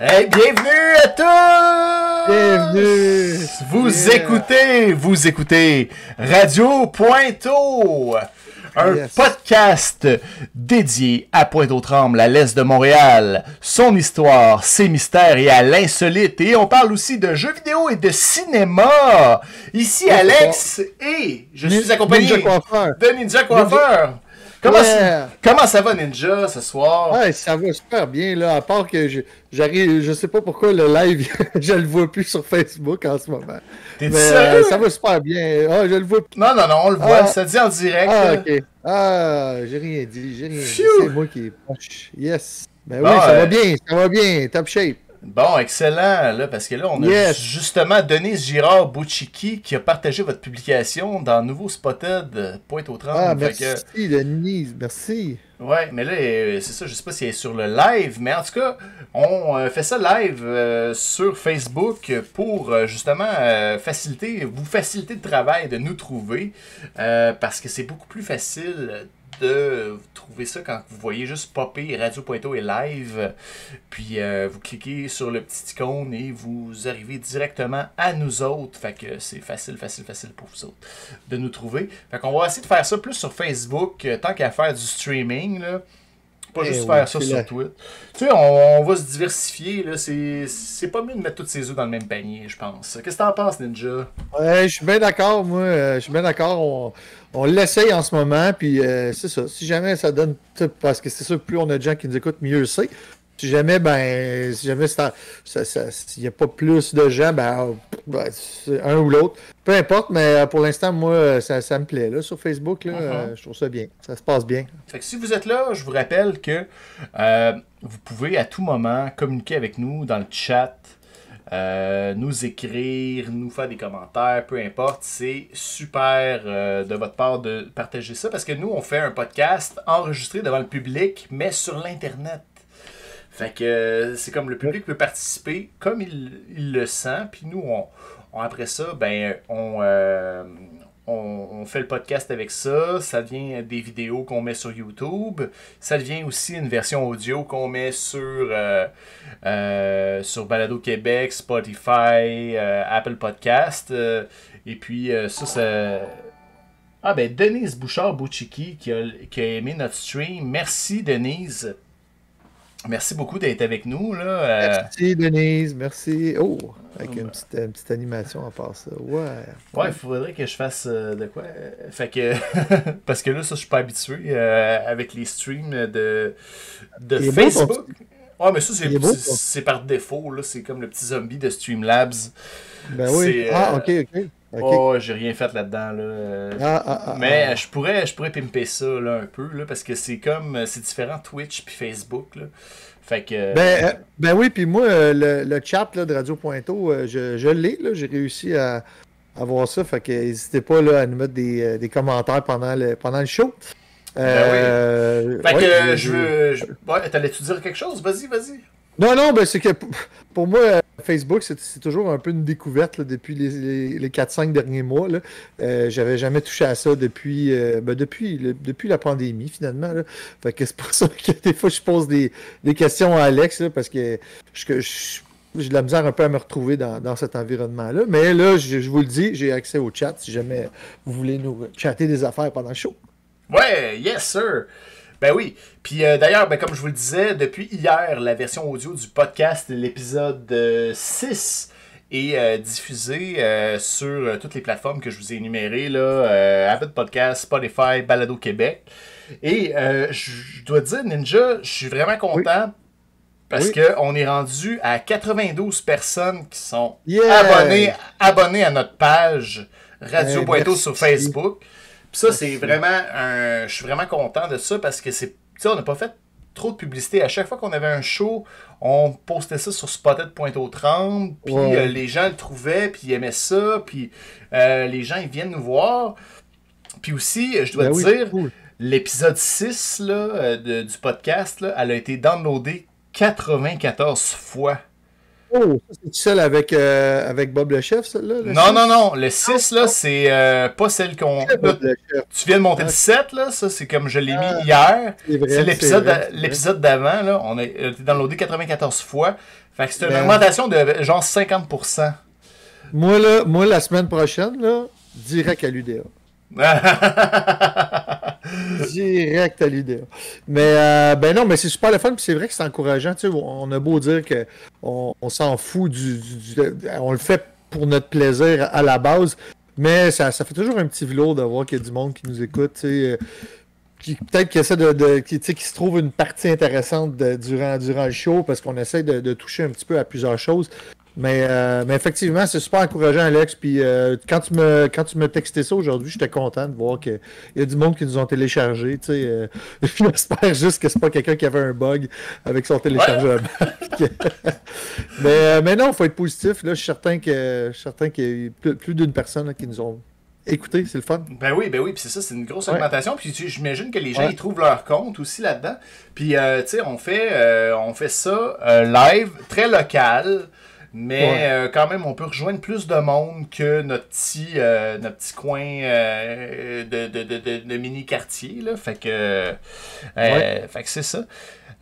Hey, bienvenue à tous! Bienvenue! Vous Yeah. écoutez, vous écoutez Radio Pointeau, un Yes. podcast dédié à Pointe-aux-Trembles, à l'est de Montréal, son histoire, ses mystères et à l'insolite. Et on parle aussi de jeux vidéo et de cinéma. Ici Alex et je suis accompagné de Ninja Coiffeur. Comment, Yeah. comment ça va Ninja ce soir? Ouais, ça va super bien, là, à part que je- j'arrive, je sais pas pourquoi le live, je le vois plus sur Facebook en ce moment. T'es euh, ça va super bien. Ah, je le vois plus. Non, non, non, on le voit, Ah. ça dit en direct. Ah, ok. Ah, j'ai rien dit, j'ai rien dit. C'est moi qui est. Yes. Ben Bon, oui, ça euh, va bien, ça va bien, top shape. Bon, excellent, là, parce que là, on a Yes. justement Denise Girard Bouchiki qui a partagé votre publication dans Nouveau Spotted euh, Pointe-aux-Trembles. Ah, Fait merci, que- Denise, merci. ouais, mais là, euh, c'est ça, je sais pas si elle est sur le live, mais en tout cas, on euh, fait ça live euh, sur Facebook pour justement euh, faciliter, vous faciliter le travail de nous trouver, euh, parce que c'est beaucoup plus facile de trouver ça quand vous voyez juste popper Radio et live. Puis euh, vous cliquez sur le petit icône et vous arrivez directement à nous autres. Fait que c'est facile, facile, facile pour vous autres de nous trouver. Fait qu'on va essayer de faire ça plus sur Facebook, euh, tant qu'à faire du streaming. Là. Pas Eh juste faire ça sur Twitter. Tu sais, on, on va se diversifier. là. C'est pas mieux de mettre toutes ses œufs dans le même panier, je pense. Qu'est-ce que t'en penses, Ninja? Ouais, je suis bien d'accord, moi. euh, je suis bien d'accord. On, on l'essaye en ce moment, puis euh, c'est ça. Si jamais ça donne. Parce que c'est sûr que plus on a de gens qui nous écoutent, mieux c'est. Si jamais, ben, si jamais ça, ça, ça- s'il n'y a pas plus de gens, ben, ben, c'est un ou l'autre. Peu importe, mais euh, pour l'instant, moi, euh, ça, ça me plaît. Là, sur Facebook, là, Mhm. euh, je trouve ça bien. Ça se passe bien. Fait que si vous êtes là, je vous rappelle que euh, vous pouvez à tout moment communiquer avec nous dans le chat, euh, nous écrire, nous faire des commentaires, peu importe. C'est super euh, de votre part de partager ça parce que nous, on fait un podcast enregistré devant le public, mais sur l'Internet. Fait que euh, c'est comme le public peut participer comme il, le sent, puis nous, on, après ça, ben, on, euh, on, on fait le podcast avec ça, ça devient des vidéos qu'on met sur YouTube, ça devient aussi une version audio qu'on met sur, euh, sur Balado Québec, Spotify, Apple Podcast, et puis ça, ça... Ah ben, Denise Bouchard-Bouchiki qui a, qui a aimé notre stream. Merci Denise. Merci beaucoup d'être avec nous. Là. Euh, Merci, Denise. Merci. Oh, avec une petite, une petite animation à part ça. Ouais. Ouais, il faudrait que je fasse euh, de quoi? euh, Fait que. parce que là, ça, je suis pas habitué euh, avec les streams de, de Facebook. Ouais, mais ça, c'est, par défaut. là C'est comme le petit zombie de Streamlabs. Ben oui. Ah, euh, ok, ok. Oh, j'ai rien fait là-dedans. Là. euh, Ah, ah, ah, mais ah. je pourrais je pourrais pimper ça là, un peu là, parce que c'est comme c'est différent Twitch puis Facebook là. Fait que Ben, euh, ben oui, puis moi, euh, le, le chat là, de Radio euh, je, je l'ai, j'ai réussi à, à voir ça, fait que n'hésitez pas là, à nous mettre des, euh, des commentaires pendant le, pendant le show. Euh, fait ouais, que je veux je- ouais, t'allais-tu dire quelque chose? Vas-y, vas-y. Non, non, ben c'est que pour moi, Facebook, c'est toujours un peu une découverte depuis les, les, les 4-5 derniers mois. Euh, J'avais jamais touché à ça depuis, euh, ben, depuis, depuis la pandémie, finalement. Fait que c'est pour ça que des fois, je pose des, des questions à Alex, parce que je- j'ai de la misère un peu à me retrouver dans, dans cet environnement-là. Mais là, je, je vous le dis, j'ai accès au chat si jamais vous voulez nous chatter des affaires pendant le show. Ouais, yes sir. Ben oui. Puis euh, d'ailleurs, ben, comme je vous le disais, depuis hier, la version audio du podcast, l'épisode euh, 6, est euh, diffusée euh, sur euh, toutes les plateformes que je vous ai énumérées, là, euh, Apple Podcast, Spotify, Balado Québec. Et euh, je dois te dire, Ninja, je suis vraiment content parce Oui. qu'on est rendu à 92 personnes qui sont Yeah! abonnées, abonnées à notre page Radio Pointeau merci. sur Facebook. Puis ça, c'est vraiment un. Je suis vraiment content de ça parce que c'est. Tu sais, on n'a pas fait trop de publicité. À chaque fois qu'on avait un show, on postait ça sur Spotted Pointe-aux-Trembles. Puis Ouais. euh, les gens le trouvaient, puis ils aimaient ça. Puis euh, les gens, ils viennent nous voir. Puis aussi, je dois Ben te oui, dire, cool. l'épisode 6 là, euh, de- du podcast, là, elle a été downloadée 94 fois. Oh, c'est celle avec, euh, avec Bob le chef, celle-là? Non, non, non. Le 6, là, c'est euh, pas celle qu'on. Tu viens de monter le 7, là. Ça, c'est comme je l'ai mis ah, hier. C'est l'épisode d'avant, là. On a été downloadé 94 fois. Fait que c'est une ben, augmentation de genre 50%. Moi, là, moi, la semaine prochaine, là, direct à l'UDA. Direct à l'idée. Mais euh, ben non, mais c'est super le fun, c'est vrai que c'est encourageant. on a beau dire qu'on on, s'en fout du, On le fait pour notre plaisir à la base, mais ça, fait toujours un petit velours de voir qu'il y a du monde qui nous écoute. Euh, qui peut-être qui essaie de, qui, se trouve une partie intéressante durant, durant le show parce qu'on essaie de, toucher un petit peu à plusieurs choses. Mais, euh, mais effectivement, c'est super encourageant, Alex. Puis euh, quand tu me quand tu me texté ça aujourd'hui, j'étais content de voir qu'il y a du monde qui nous ont téléchargé. Tu sais, euh, j'espère juste que c'est pas quelqu'un qui avait un bug avec son téléchargement. mais, mais non, il faut être positif. Là, je suis certain que certain qu'il y a plus, d'une personne qui nous ont écouté. C'est le fun. Ben oui, ben oui, puis c'est ça, c'est une grosse augmentation. Puis j'imagine que les gens ils trouvent leur compte aussi là-dedans. Puis tu sais, on fait on fait ça live, très local. Mais euh, quand même, on peut rejoindre plus de monde que notre petit, euh, notre petit coin euh, de, de, de, de, mini-quartier. Fait que, fait que c'est ça.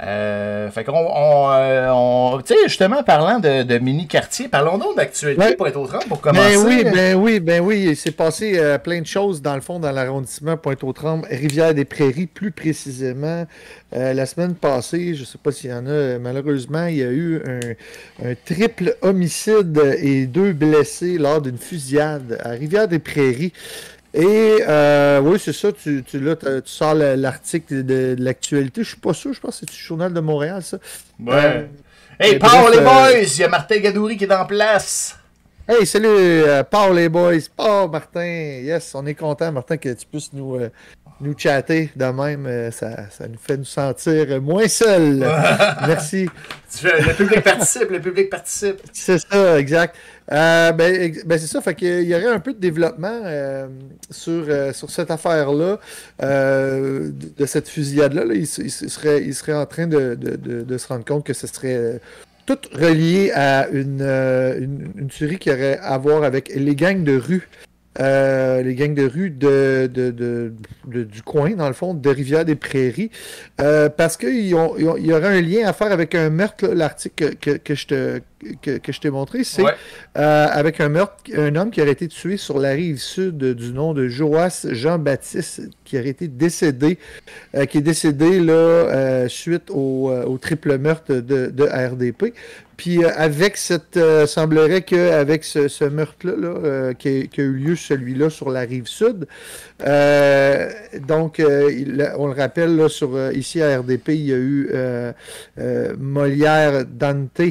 Euh, fait qu'on, on, euh, on tu sais, justement, parlant de, de mini-quartier, parlons donc d'actualité Pointe-aux-Trembles pour commencer. Ben oui, ben oui, ben oui. Il s'est passé euh, plein de choses, dans le fond, dans l'arrondissement Pointe-aux-Trembles, Rivière-des-Prairies, plus précisément. la semaine passée, je ne sais pas s'il y en a, malheureusement, il y a eu un, un triple homicide et deux blessés lors d'une fusillade à Rivière-des-Prairies. Et euh, oui, c'est ça, tu, tu, là, tu sors l'article de, l'actualité. Je suis pas sûr, je pense que c'est du Journal de Montréal, ça. Ouais. Euh, hey, Paul les boys! Il y a Martin Gadouri qui est en place. Hey, salut, euh, Paul les boys. Paul, Martin. Yes, on est content, Martin, que tu puisses nous, nous chatter de même. Euh, ça, ça, nous fait nous sentir moins seuls. Merci. Le public participe, le public participe. C'est ça, exact. Euh, ben, ben c'est ça, fait qu'il y aurait un peu de développement euh, sur, sur cette affaire-là, de, cette fusillade-là. Il, serait, il serait en train de, de, se rendre compte que ce serait tout relié à une, une, une, tuerie qui aurait à voir avec les gangs de rue. Euh, les gangs de rue de, du coin, dans le fond, de Rivière-des-Prairies, euh, parce qu'il y aurait un lien à faire avec un meurtre, l'article que, que, je te que, je t'ai montré, c'est euh, avec un meurtre, un homme qui aurait été tué sur la rive sud du nom de Joas Jean-Baptiste, qui aurait été décédé, qui est décédé là, suite au, triple meurtre de, de RDP. Puis avec cette, semblerait qu'avec ce, ce meurtre-là qui, qui, a eu lieu celui-là sur la rive sud. Euh, donc, euh, on le rappelle, sur, euh, ici à RDP, il y a eu Molière Dante.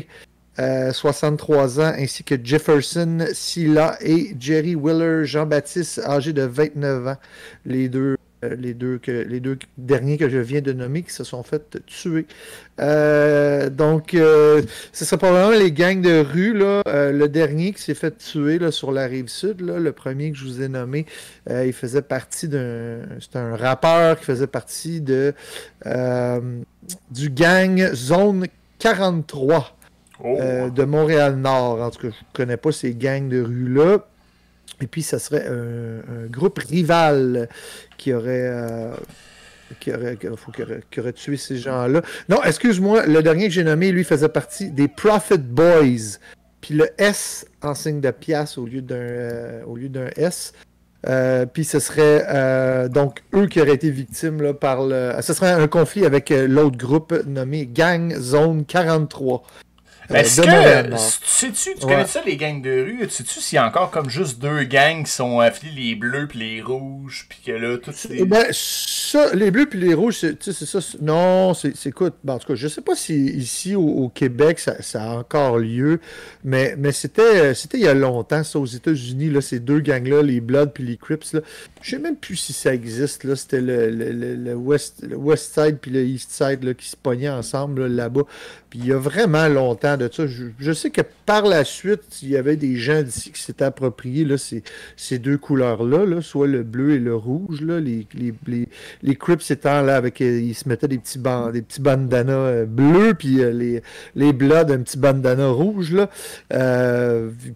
63 ans, ainsi que Jefferson Silla et Jerry Willer Jean-Baptiste, âgé de 29 ans. Les deux euh, les, deux que, les deux derniers que je viens de nommer qui se sont fait tuer. Euh, donc, euh, ce serait probablement les gangs de rue. Là, le dernier qui s'est fait tuer là, sur la rive sud, là, le premier que je vous ai nommé, il faisait partie d'un. C'était un rappeur qui faisait partie de du gang Zone 43. de Montréal-Nord. En tout cas, je ne connais pas ces gangs de rue-là. Et puis, ça serait un, groupe rival qui aurait, euh, qui, aurait, aurait, tué ces gens-là. Non, excuse-moi, le dernier que j'ai nommé, lui, faisait partie des Prophet Boys. Puis le S en signe de pièce au lieu d'un euh, au lieu d'un S. Euh, puis ce serait donc eux qui auraient été victimes là, par le. Ce serait un conflit avec l'autre groupe nommé Gang Zone 43. Ben, est-ce que, sais-tu, tu connais ça, les gangs de rue? Sais-tu s'il y a encore comme juste deux gangs qui sont affiliés, les bleus puis les rouges, puis que là, tout c'est... Ben, ça, les bleus puis les rouges, c'est, c'est ça. Non, c'est, c'est écoute, ben, en tout cas, je sais pas si ici au, Québec, ça, ça, a encore lieu, mais, mais c'était, c'était il y a longtemps, ça, aux États-Unis, là, ces deux gangs-là, les Bloods puis les Crips, là. Je sais même plus si ça existe, là. C'était le, le, le, West, le West Side puis le East Side, là, qui se pognaient ensemble, là, là-bas. Puis il y a vraiment longtemps, de ça. Je, sais que par la suite, il y avait des gens d'ici qui s'étaient appropriés là, ces, ces deux couleurs-là, là, soit le bleu et le rouge. Là, les, les, les, les Crips étant là avec. Euh, ils se mettaient des petits, des petits bandanas euh, bleus, puis euh, les, les Bloods, un petit bandana rouge, là,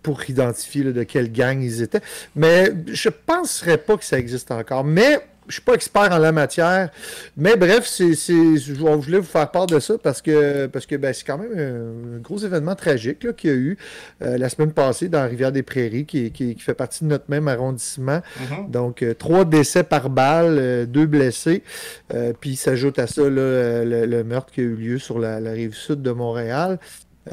pour identifier de quelle gang ils étaient. Mais je penserais pas que ça existe encore. Mais je suis pas expert en la matière, mais bref, c'est, je voulais vous faire part de ça parce que parce que ben, c'est quand même un, gros événement tragique qu'il y a eu euh, la semaine passée dans Rivière-des-Prairies, qui, qui, fait partie de notre même arrondissement. Mm-hmm. Donc, euh, trois décès par balle, euh, deux blessés, puis s'ajoute à ça le, meurtre qui a eu lieu sur la rive sud de Montréal.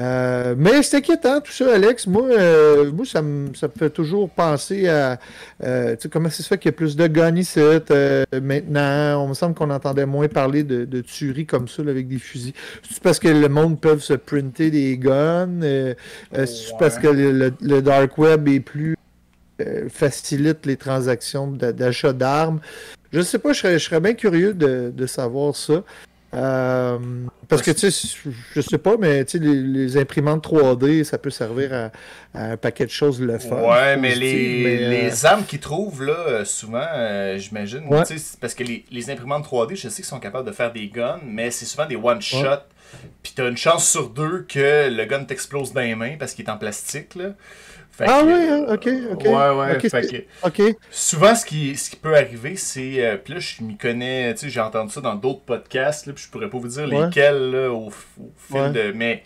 Euh, mais c'est inquiétant tout ça, Alex. Moi, euh, moi ça, me, fait toujours penser à euh, comment c'est fait qu'il y a plus de guns ici maintenant? On me semble qu'on entendait moins parler de, de tueries comme ça avec des fusils. C'est parce que le monde peut se printer des guns? c'est parce que le, dark web est plus facilite les transactions d'achat d'armes? Je sais pas, je serais, je serais bien curieux de, de savoir ça. Euh, parce que, tu sais, je sais pas, mais tu sais, les, imprimantes 3D, ça peut servir à, un paquet de choses le fun. Ouais, mais les, euh, les armes qu'ils trouvent, là, euh, souvent, j'imagine, parce que les, les, imprimantes 3D, je sais qu'ils sont capables de faire des guns, mais c'est souvent des one-shot. Puis t'as une chance sur deux que le gun t'explose dans les mains parce qu'il est en plastique, là ah oui, hein, ok, ok. Ouais, ouais. Souvent, ce qui, ce qui peut arriver, c'est. Euh, puis là, je m'y connais, tu sais, j'ai entendu ça dans d'autres podcasts, là, puis je pourrais pas vous dire lesquels là, au, fil de. Mais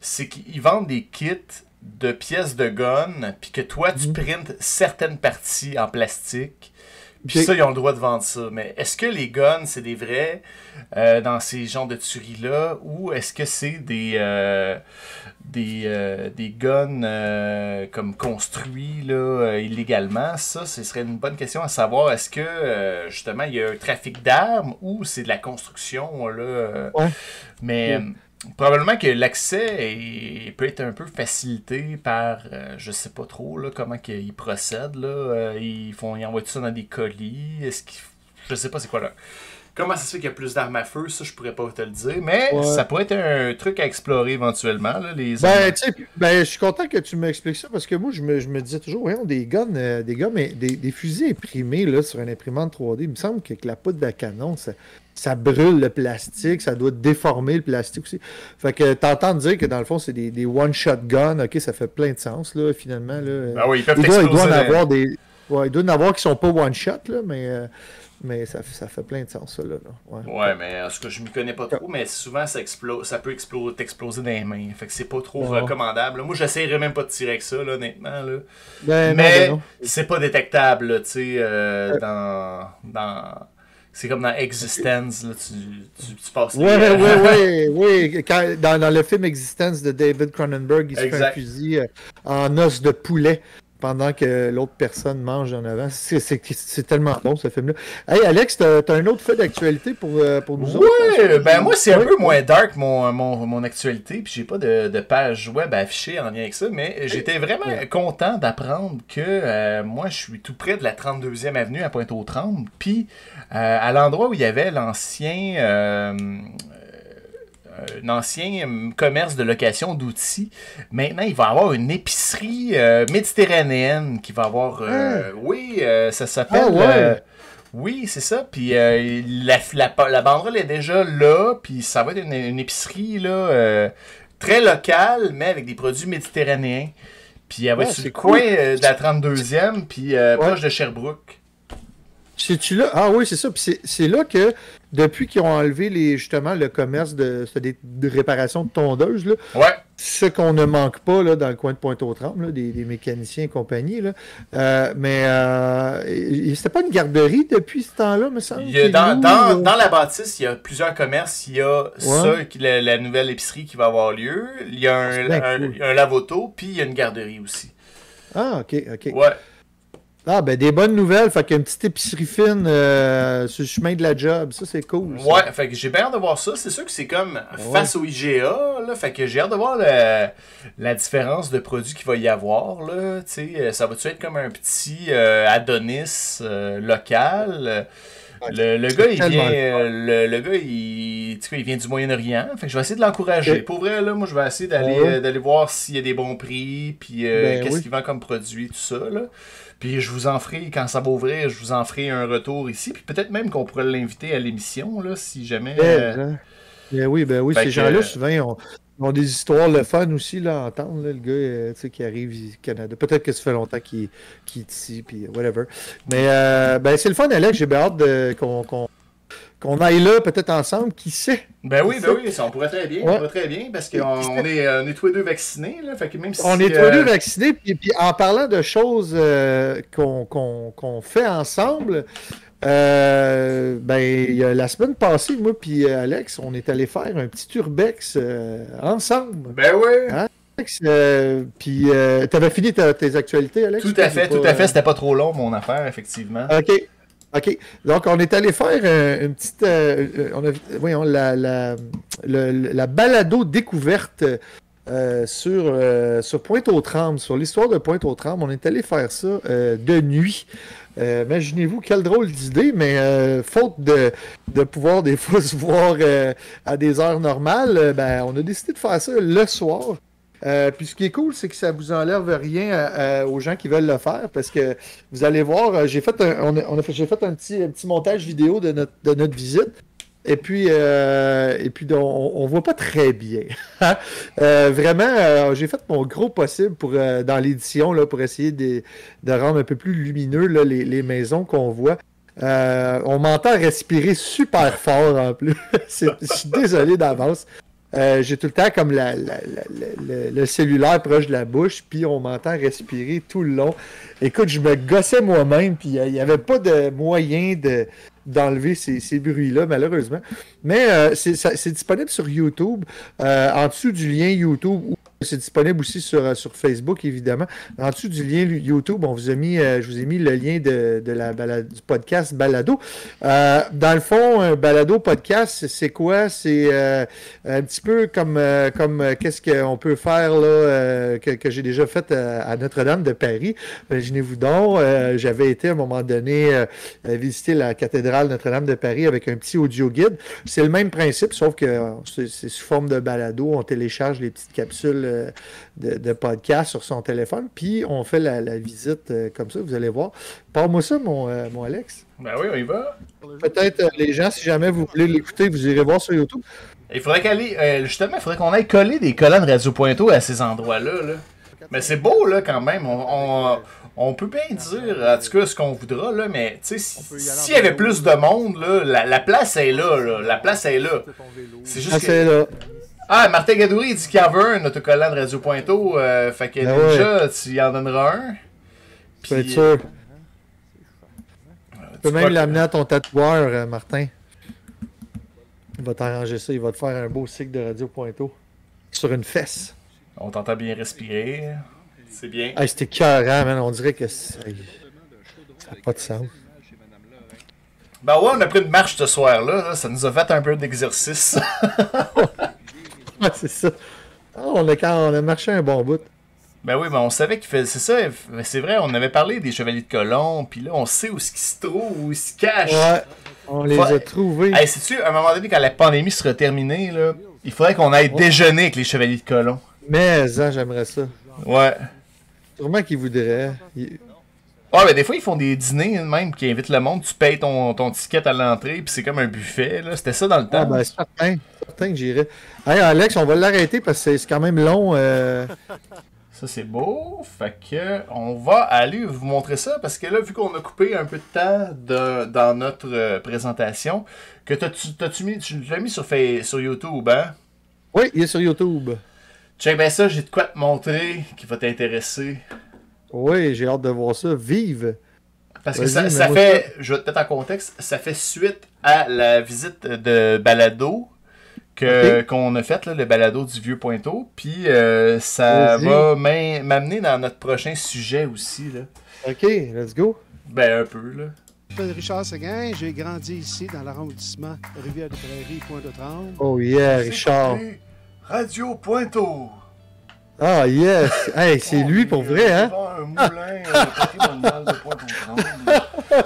c'est qu'ils vendent des kits de pièces de gun, puis que toi, tu printes certaines parties en plastique. Puis ça, ils ont le droit de vendre ça. Mais est-ce que les guns, c'est des vrais euh, dans ces genres de tueries-là, ou est-ce que c'est des. Euh, des, euh, des guns comme construits là, illégalement, ça, ce serait une bonne question à savoir. Est-ce que justement il y a un trafic d'armes ou c'est de la construction là? Mais probablement que l'accès peut être un peu facilité par je sais pas trop là, comment ils procèdent là. ils font ils envoient tout ça dans des colis. Est-ce qu'ils je sais pas c'est quoi là. Comment ça se fait qu'il y a plus d'armes à feu, ça je pourrais pas te le dire, mais ça pourrait être un truc à explorer éventuellement. Là, les ben, tu sais, ben, je suis content que tu m'expliques ça parce que moi je me, je me disais toujours, voyons, des guns, euh, des gars, mais des, des, fusils imprimés là, sur une imprimante 3D, il me semble que, la poudre de canon, ça, ça brûle le plastique, ça doit déformer le plastique aussi. Fait que t'entends dire que dans le fond, c'est des, des one-shot guns, ok, ça fait plein de sens, là, finalement. Là. Ah oui, ils peuvent il doit, il doit en avoir des. Ouais, il doit en avoir qui sont pas one-shot, là, mais. Euh, mais ça, ça fait plein de sens, ça, là. Ouais. ouais, mais en ce que je m'y connais pas trop, mais souvent, ça, explose, ça peut exploser, t'exploser dans les mains. Fait que c'est pas trop recommandable. Moi, j'essayerais même pas de tirer avec ça, là, honnêtement. Là. Ben, mais ben c'est pas détectable, tu sais, euh, dans... dans... C'est comme dans Existence, là, tu, tu, tu passes. Oui, oui, oui, oui. Dans, dans, le film Existence de David Cronenberg, il se fait un fusil euh, en os de poulet pendant que l'autre personne mange en avant. C'est tellement bon, ce film-là. Hey, Alex, t'as as un autre fait d'actualité pour, euh, pour nous autres? Oui, ben moi, c'est un peu moins dark, mon, mon, mon actualité, puis j'ai pas de, de, page web affichée en lien avec ça, mais j'étais vraiment content d'apprendre que euh, moi, je suis tout près de la 32e avenue à Pointe-aux-Trembles, puis euh, à l'endroit où il y avait l'ancien un ancien commerce de location d'outils. Maintenant, il va y avoir une épicerie euh, méditerranéenne qui va avoir. Euh, ah. Oui, euh, ça s'appelle. Ah, oui, c'est ça. Puis la, la, banderole est déjà là. Puis ça va être une, épicerie là, très locale, mais avec des produits méditerranéens. Puis elle va être sur le coin de la 32e, puis proche de Sherbrooke. C'est-tu là? Ah oui, c'est ça. Puis c'est là que, depuis qu'ils ont enlevé les, justement le commerce de, de, réparation de tondeuses, là, ce qu'on ne manque pas là, dans le coin de Pointe-aux-Trembles, des, des, mécaniciens et compagnie. Là. Euh, mais euh, c'était pas une garderie depuis ce temps-là, me semble? dans, dans, dans, la bâtisse, il y a plusieurs commerces. Il y a ça, la, la, nouvelle épicerie qui va avoir lieu. Il y a un, un, un lavoto, puis il y a une garderie aussi. Ah, ok, ok. Ouais. Ah, ben des bonnes nouvelles. Fait qu'une petite épicerie fine euh, sur le chemin de la job. Ça, c'est cool. Ouais, fait que j'ai bien hâte de voir ça. C'est sûr que c'est comme face au IGA. Là, fait que j'ai hâte de voir la différence de produits qu'il va y avoir. Là, euh, ça va-tu être comme un petit euh, Adonis local? Le, le, gars, il vient. Le, le, gars, il il, il vient du Moyen-Orient. Fait que je vais essayer de l'encourager. Pour vrai, là, moi, je vais essayer d'aller Ouais. d'aller voir s'il y a des bons prix, puis euh, Ben qu'est-ce oui. qu'il vend comme produit, tout ça. Là. Puis je vous en ferai, quand ça va ouvrir, je vous en ferai un retour ici. Puis peut-être même qu'on pourrait l'inviter à l'émission, là, si jamais. euh, Ben, hein. Ben oui, ben oui, Fait ces gens-là, souvent, ils ont, ils ont des histoires le fun aussi, là, à entendre, là, le gars, euh, tu sais, qui arrive du Canada. Peut-être que ça fait longtemps qu'il est ici, puis whatever. Mais, euh, ben, c'est le fun, Alex, j'ai bien hâte qu'on- qu'on aille là, peut-être ensemble, qui sait? Ben oui, ben oui, ça, on pourrait très bien, Ouais. on pourrait très bien, parce qu'on on est, euh, on est tous les deux vaccinés, là, fait que même si... On est tous euh, les deux vaccinés, puis, puis en parlant de choses euh, qu'on fait ensemble, euh, ben, la semaine passée, moi puis euh, Alex, on est allé faire un petit urbex euh, ensemble. Ben oui, Hein? Euh, puis euh, t'avais fini ta- tes actualités, Alex? tout à fait, pas, tout à fait, euh, c'était pas trop long, mon affaire, effectivement. OK. OK. Donc, on est allé faire une petite. euh, euh, voyons, la, balado découverte euh, sur, sur Pointe-aux-Trembles, sur l'histoire de Pointe-aux-Trembles. On est allé faire ça de nuit. Imaginez-vous quelle drôle d'idée, mais faute de, de pouvoir des fois se voir à des heures normales, ben, on a décidé de faire ça le soir. Euh, puis ce qui est cool, c'est que ça vous enlève rien euh, euh, aux gens qui veulent le faire parce que vous allez voir, j'ai fait un, on a, fait, j'ai fait un petit, montage vidéo de notre, visite. Et puis, et puis on, on voit pas très bien. Vraiment, j'ai fait mon gros possible pour, dans l'édition là, pour essayer de, rendre un peu plus lumineux les, maisons qu'on voit. On m'entend respirer super fort en plus. Je suis désolé d'avance. Euh, j'ai tout le temps comme la, le, cellulaire proche de la bouche, puis on m'entend respirer tout le long. Écoute, je me gossais moi-même, puis euh, il n'y avait pas de moyen de, d'enlever ces, bruits-là, malheureusement. Mais euh, c'est, c'est disponible sur YouTube, en dessous du lien YouTube, ou c'est disponible aussi sur, euh, sur Facebook, évidemment. En dessous du lien YouTube, on vous a mis, euh, je vous ai mis le lien de, de la du podcast Balado. Euh, dans le fond, un balado podcast, c'est quoi? C'est un petit peu comme, comme qu'est-ce qu'on peut faire là, que, j'ai déjà fait euh, à Notre-Dame de Paris. Imaginez-vous donc, j'avais été à un moment donné visiter la cathédrale Notre-Dame de Paris avec un petit audio guide. C'est le même principe, sauf que c'est sous forme de balado. On télécharge les petites capsules de, de podcast sur son téléphone, puis on fait la, la visite euh, comme ça, vous allez voir. Parle-moi ça, mon, euh, mon Alex. Ben oui, on y va. Peut-être euh, les gens, si jamais vous voulez l'écouter, vous irez voir sur YouTube. Il faudrait qu'aller, euh, justement, il faudrait qu'on aille coller des collants de Radio Pointo à ces endroits-là. Là. Mais c'est beau, là, quand même. On, on, on peut bien dire, en tout cas, ce qu'on voudra, là, mais, tu sais, peut y si- s'il y avait plus de monde, là, la, la place est là, là. La place est là. C'est juste Ah, que... Ah, Martin Gadouri, il dit qu'il y en veut un autocollant de Radio Pointo. euh, fait que Ben déjà, tu y en donneras un. Tu peux être Puis, sûr. euh, Tu peux même l'amener à ton tatoueur, euh, Martin. Il va t'arranger ça. Il va te faire un beau cycle de Radio Pointo. Sur une fesse. On t'entend bien respirer. C'est bien. C'était cœurant, man. On dirait que ça n'a pas de sens. Ben ouais, on a pris une marche ce soir-là. là. Ça nous a fait un peu d'exercice. Ouais, c'est ça. Ah, on, a, on a marché un bon bout. Ben oui, mais on savait qu'il fait. C'est ça, mais c'est vrai, on avait parlé des chevaliers de colomb, puis là, on sait où ce qui se trouve, où ils se cachent. Ouais, on les a trouvés. Hey, sais-tu, à un moment donné, quand la pandémie sera terminée, là, il faudrait qu'on aille déjeuner avec les chevaliers de colomb. Mais, hein, j'aimerais ça. Ouais. Sûrement qu'ils voudraient. Ils- Ah, ben des fois, ils font des dîners même qui invitent le monde. Tu payes ton, ton ticket à l'entrée, puis c'est comme un buffet. là. C'était ça dans le Ah, temps. ben, certain. Certain que j'irais. Hey, Alex, on va l'arrêter parce que c'est- quand même long. euh, Ça, c'est beau. Fait que on va aller vous montrer ça parce que là, vu qu'on a coupé un peu de temps de- dans notre euh, présentation, que t'as-tu t'as-tu mis, tu l'as mis sur, sur YouTube, hein? Oui, il est sur YouTube. Check ben ça, j'ai de quoi te montrer qui va t'intéresser. Oui, j'ai hâte de voir ça. Vive! Parce que ça, ça fait, je vais te mettre en contexte, ça fait suite à la visite de Balado que qu'on a faite, là, le Balado du Vieux Pointeau. Puis euh, ça Vas-y. va m'amener dans notre prochain sujet aussi. Là. OK, let's go. Ben un peu, là. Je m'appelle Richard Seguin, j'ai grandi ici dans l'arrondissement Rivière-des-Prairies, Pointe-de-Tremble. Oh yeah, Richard. Radio Pointeau. Ah, yes! Hey, c'est lui pour vrai, hein? un moulin euh, patrimonial de.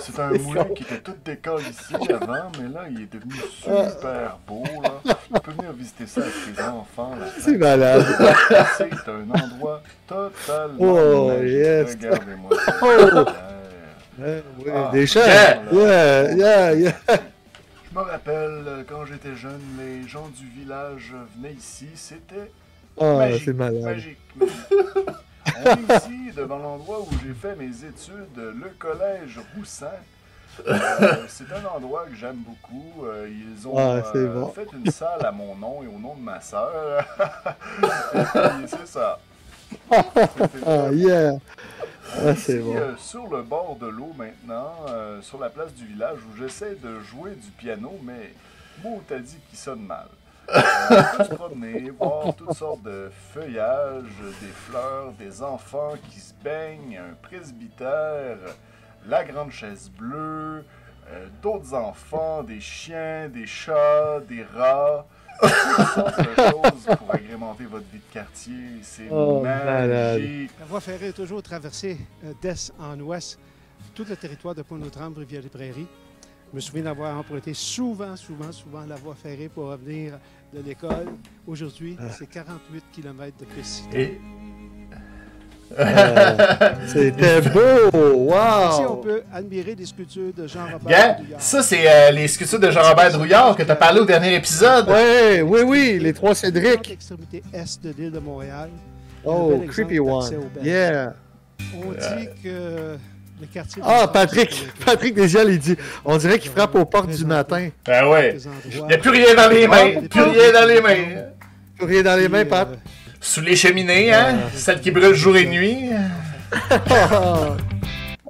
C'est un moulin qui était tout décollé ici avant, mais là, il est devenu super beau. Là. Tu peux venir visiter ça avec tes enfants. là. C'est malade. C'est un endroit totalement Oh, yes. Regardez-moi. Oh! Ouais. Ouais, ouais, Ah, des yeah. Yeah, yeah, yeah. Je me rappelle, euh, quand j'étais jeune, les gens du village venaient ici. C'était Magique. c'est malade. Magique. On est ici, devant l'endroit où j'ai fait mes études, le collège Roussin. Euh, c'est un endroit que j'aime beaucoup. Euh, ils ont Ah, euh, bon. fait une salle à mon nom et au nom de ma sœur. c'est ça. Ah, yeah. Ah, c'est bon. sur le bord de l'eau maintenant, sur la place du village où j'essaie de jouer du piano, mais bon, t'as dit qu'il sonne mal. On peut se promener, voir toutes sortes de feuillages, des fleurs, des enfants qui se baignent, un presbytère, la grande chaise bleue, euh, d'autres enfants, des chiens, des chats, des rats. Toutes sortes de choses pour agrémenter votre vie de quartier. C'est Oh, magique. La voie ferrée est toujours traversée euh, d'est en ouest tout le territoire de Pointe-aux-Trembles, Rivière-des-Prairies. Je me souviens d'avoir emprunté souvent, souvent, souvent la voie ferrée pour revenir de l'école. Aujourd'hui, Ah. c'est 48 km de piste. Et Ah, C'était beau! Ici, on Wow! peut admirer des sculptures de Jean-Robert Gars, Douillard. ça c'est euh, les sculptures de Jean-Robert Drouillard que tu as parlé au dernier épisode. Ouais, oui, oui, les trois Cédric. extrémité est de l'île de Montréal. Oh, creepy one. Yeah. On dit que le quartier... Ah, Patrick, Patrick Désial, il dit, on dirait qu'il frappe aux portes du matin. Ben ouais. Il n'y a plus rien dans les mains. Plus rien dans les mains. Plus rien dans les mains, Pat. euh, Sous les cheminées, hein. Celles qui brûlent jour et nuit. Ah,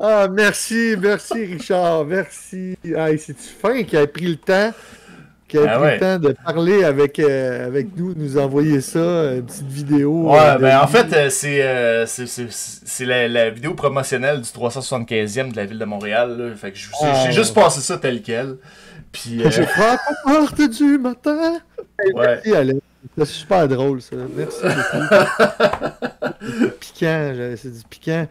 Ah, merci, merci Richard, merci. Ah, c'est-tu fin qui a pris le temps, qui a Ah pris ouais. le temps de parler avec, euh, avec nous, nous envoyer ça, une petite vidéo. Ouais, euh, ben en fait, euh, c'est euh, la, la vidéo promotionnelle du 375e de la ville de Montréal. là. Fait que j'ai Ah. juste passé ça tel quel. Puis, Je frappe aux portes du matin. ouais. Merci. C'est super drôle, ça. Merci beaucoup. piquant, c'est du piquant.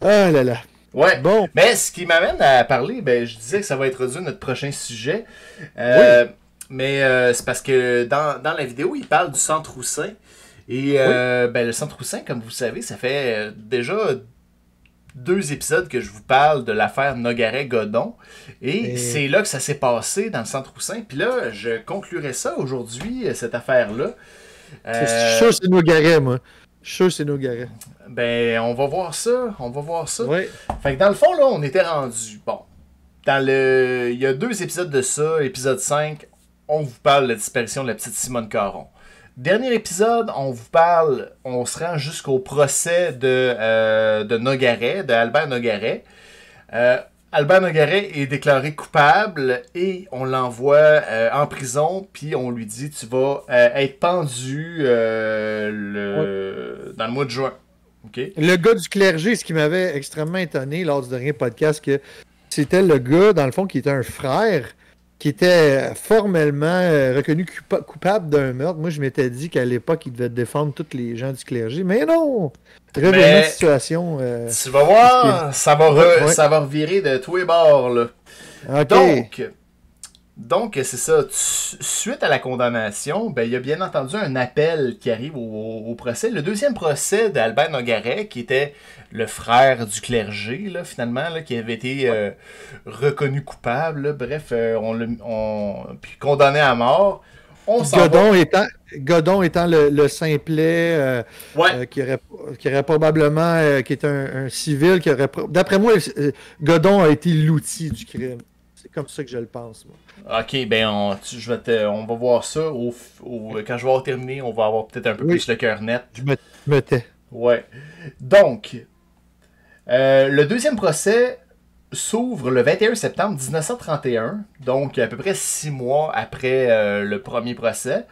Ah là là. Ouais. Bon, Mais ce qui m'amène à parler, ben, je disais que ça va introduire notre prochain sujet. Euh, Mais euh, c'est parce que dans, dans la vidéo, il parle du centre Roussin. Et euh, ben, le centre Roussin, comme vous savez, ça fait euh, déjà deux épisodes que je vous parle de l'affaire Nogaret-Godon. Et Et- c'est là que ça s'est passé dans le centre Roussin. Puis là, je conclurai ça aujourd'hui, cette affaire-là. je suis Euh, sûr que c'est nos garets, moi. Je suis sûr c'est nos garets. ben, on va voir ça. On va voir ça. Oui. Fait que dans le fond, là, on était rendu. Bon. Dans le. Il y a deux épisodes de ça. Épisode 5, on vous parle de la disparition de la petite Simone Caron. Dernier épisode, on vous parle. On se rend jusqu'au procès de, euh, de Nogaret, de Albert Nogaret. Euh, Albert Nogaret est déclaré coupable et on l'envoie euh, en prison, puis on lui dit tu vas être pendu le... dans le mois de juin. Le gars du clergé, ce qui m'avait extrêmement étonné lors du dernier podcast, que c'était le gars, dans le fond, qui était un frère, qui était formellement euh, reconnu coupa- coupable d'un meurtre. Moi, je m'étais dit qu'à l'époque, il devait défendre tous les gens du clergé. Mais non! Mais- situation. euh, Tu vas voir, ça va, re- Ouais. ça va revirer de tous les bords. Là. Donc, donc c'est ça. Suite à la condamnation, ben, il y a bien entendu un appel qui arrive au, au procès. Le deuxième procès d'Albert Nogaret, qui était le frère du clergé, là, finalement, là, qui avait été euh, reconnu coupable. là. Bref, euh, on l'a on, puis condamné à mort. On s'en va- Godon étant, Godon étant le, le simplet euh, Ouais. euh, qui, aurait, qui aurait probablement, euh, qui est un, un civil, qui aurait, d'après moi, Godon a été l'outil du crime. C'est comme ça que je le pense. Moi. Ok, ben on, tu- je vais te- on va voir ça. Au, au- quand je vais avoir terminé, on va avoir peut-être un peu Oui. plus le cœur net. Je me, me tais. Ouais. Donc, euh, le deuxième procès s'ouvre le 21 septembre 1931, donc à peu près six mois après euh, le premier procès,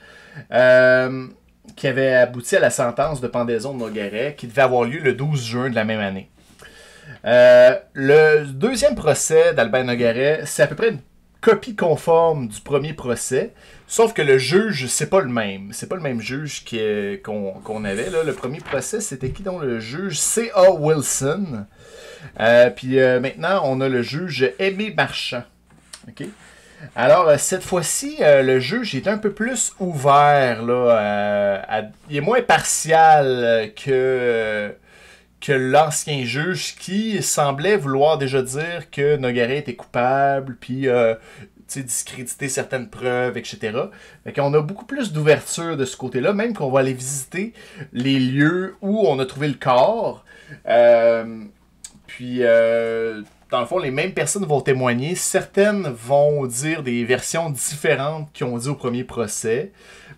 euh, qui avait abouti à la sentence de pendaison de Nogaret, qui devait avoir lieu le 12 juin de la même année. Le deuxième procès d'Albert Nogaret, c'est à peu près une copie conforme du premier procès, sauf que le juge, c'est pas le même. C'est pas le même juge qu'on avait. Le premier procès, c'était qui donc le juge? C.A. Wilson. Euh, puis euh, maintenant, on a le juge Aimé Marchand. Alors, euh, cette fois-ci, le juge est un peu plus ouvert. Il est moins partial que que l'ancien juge qui semblait vouloir déjà dire que Nogaret était coupable, puis euh, discréditer certaines preuves, etc. Fait qu'on a beaucoup plus d'ouverture de ce côté-là, même qu'on va aller visiter les lieux où on a trouvé le corps. Euh, puis, euh, dans le fond, les mêmes personnes vont témoigner. Certaines vont dire des versions différentes qu'ils ont dit au premier procès.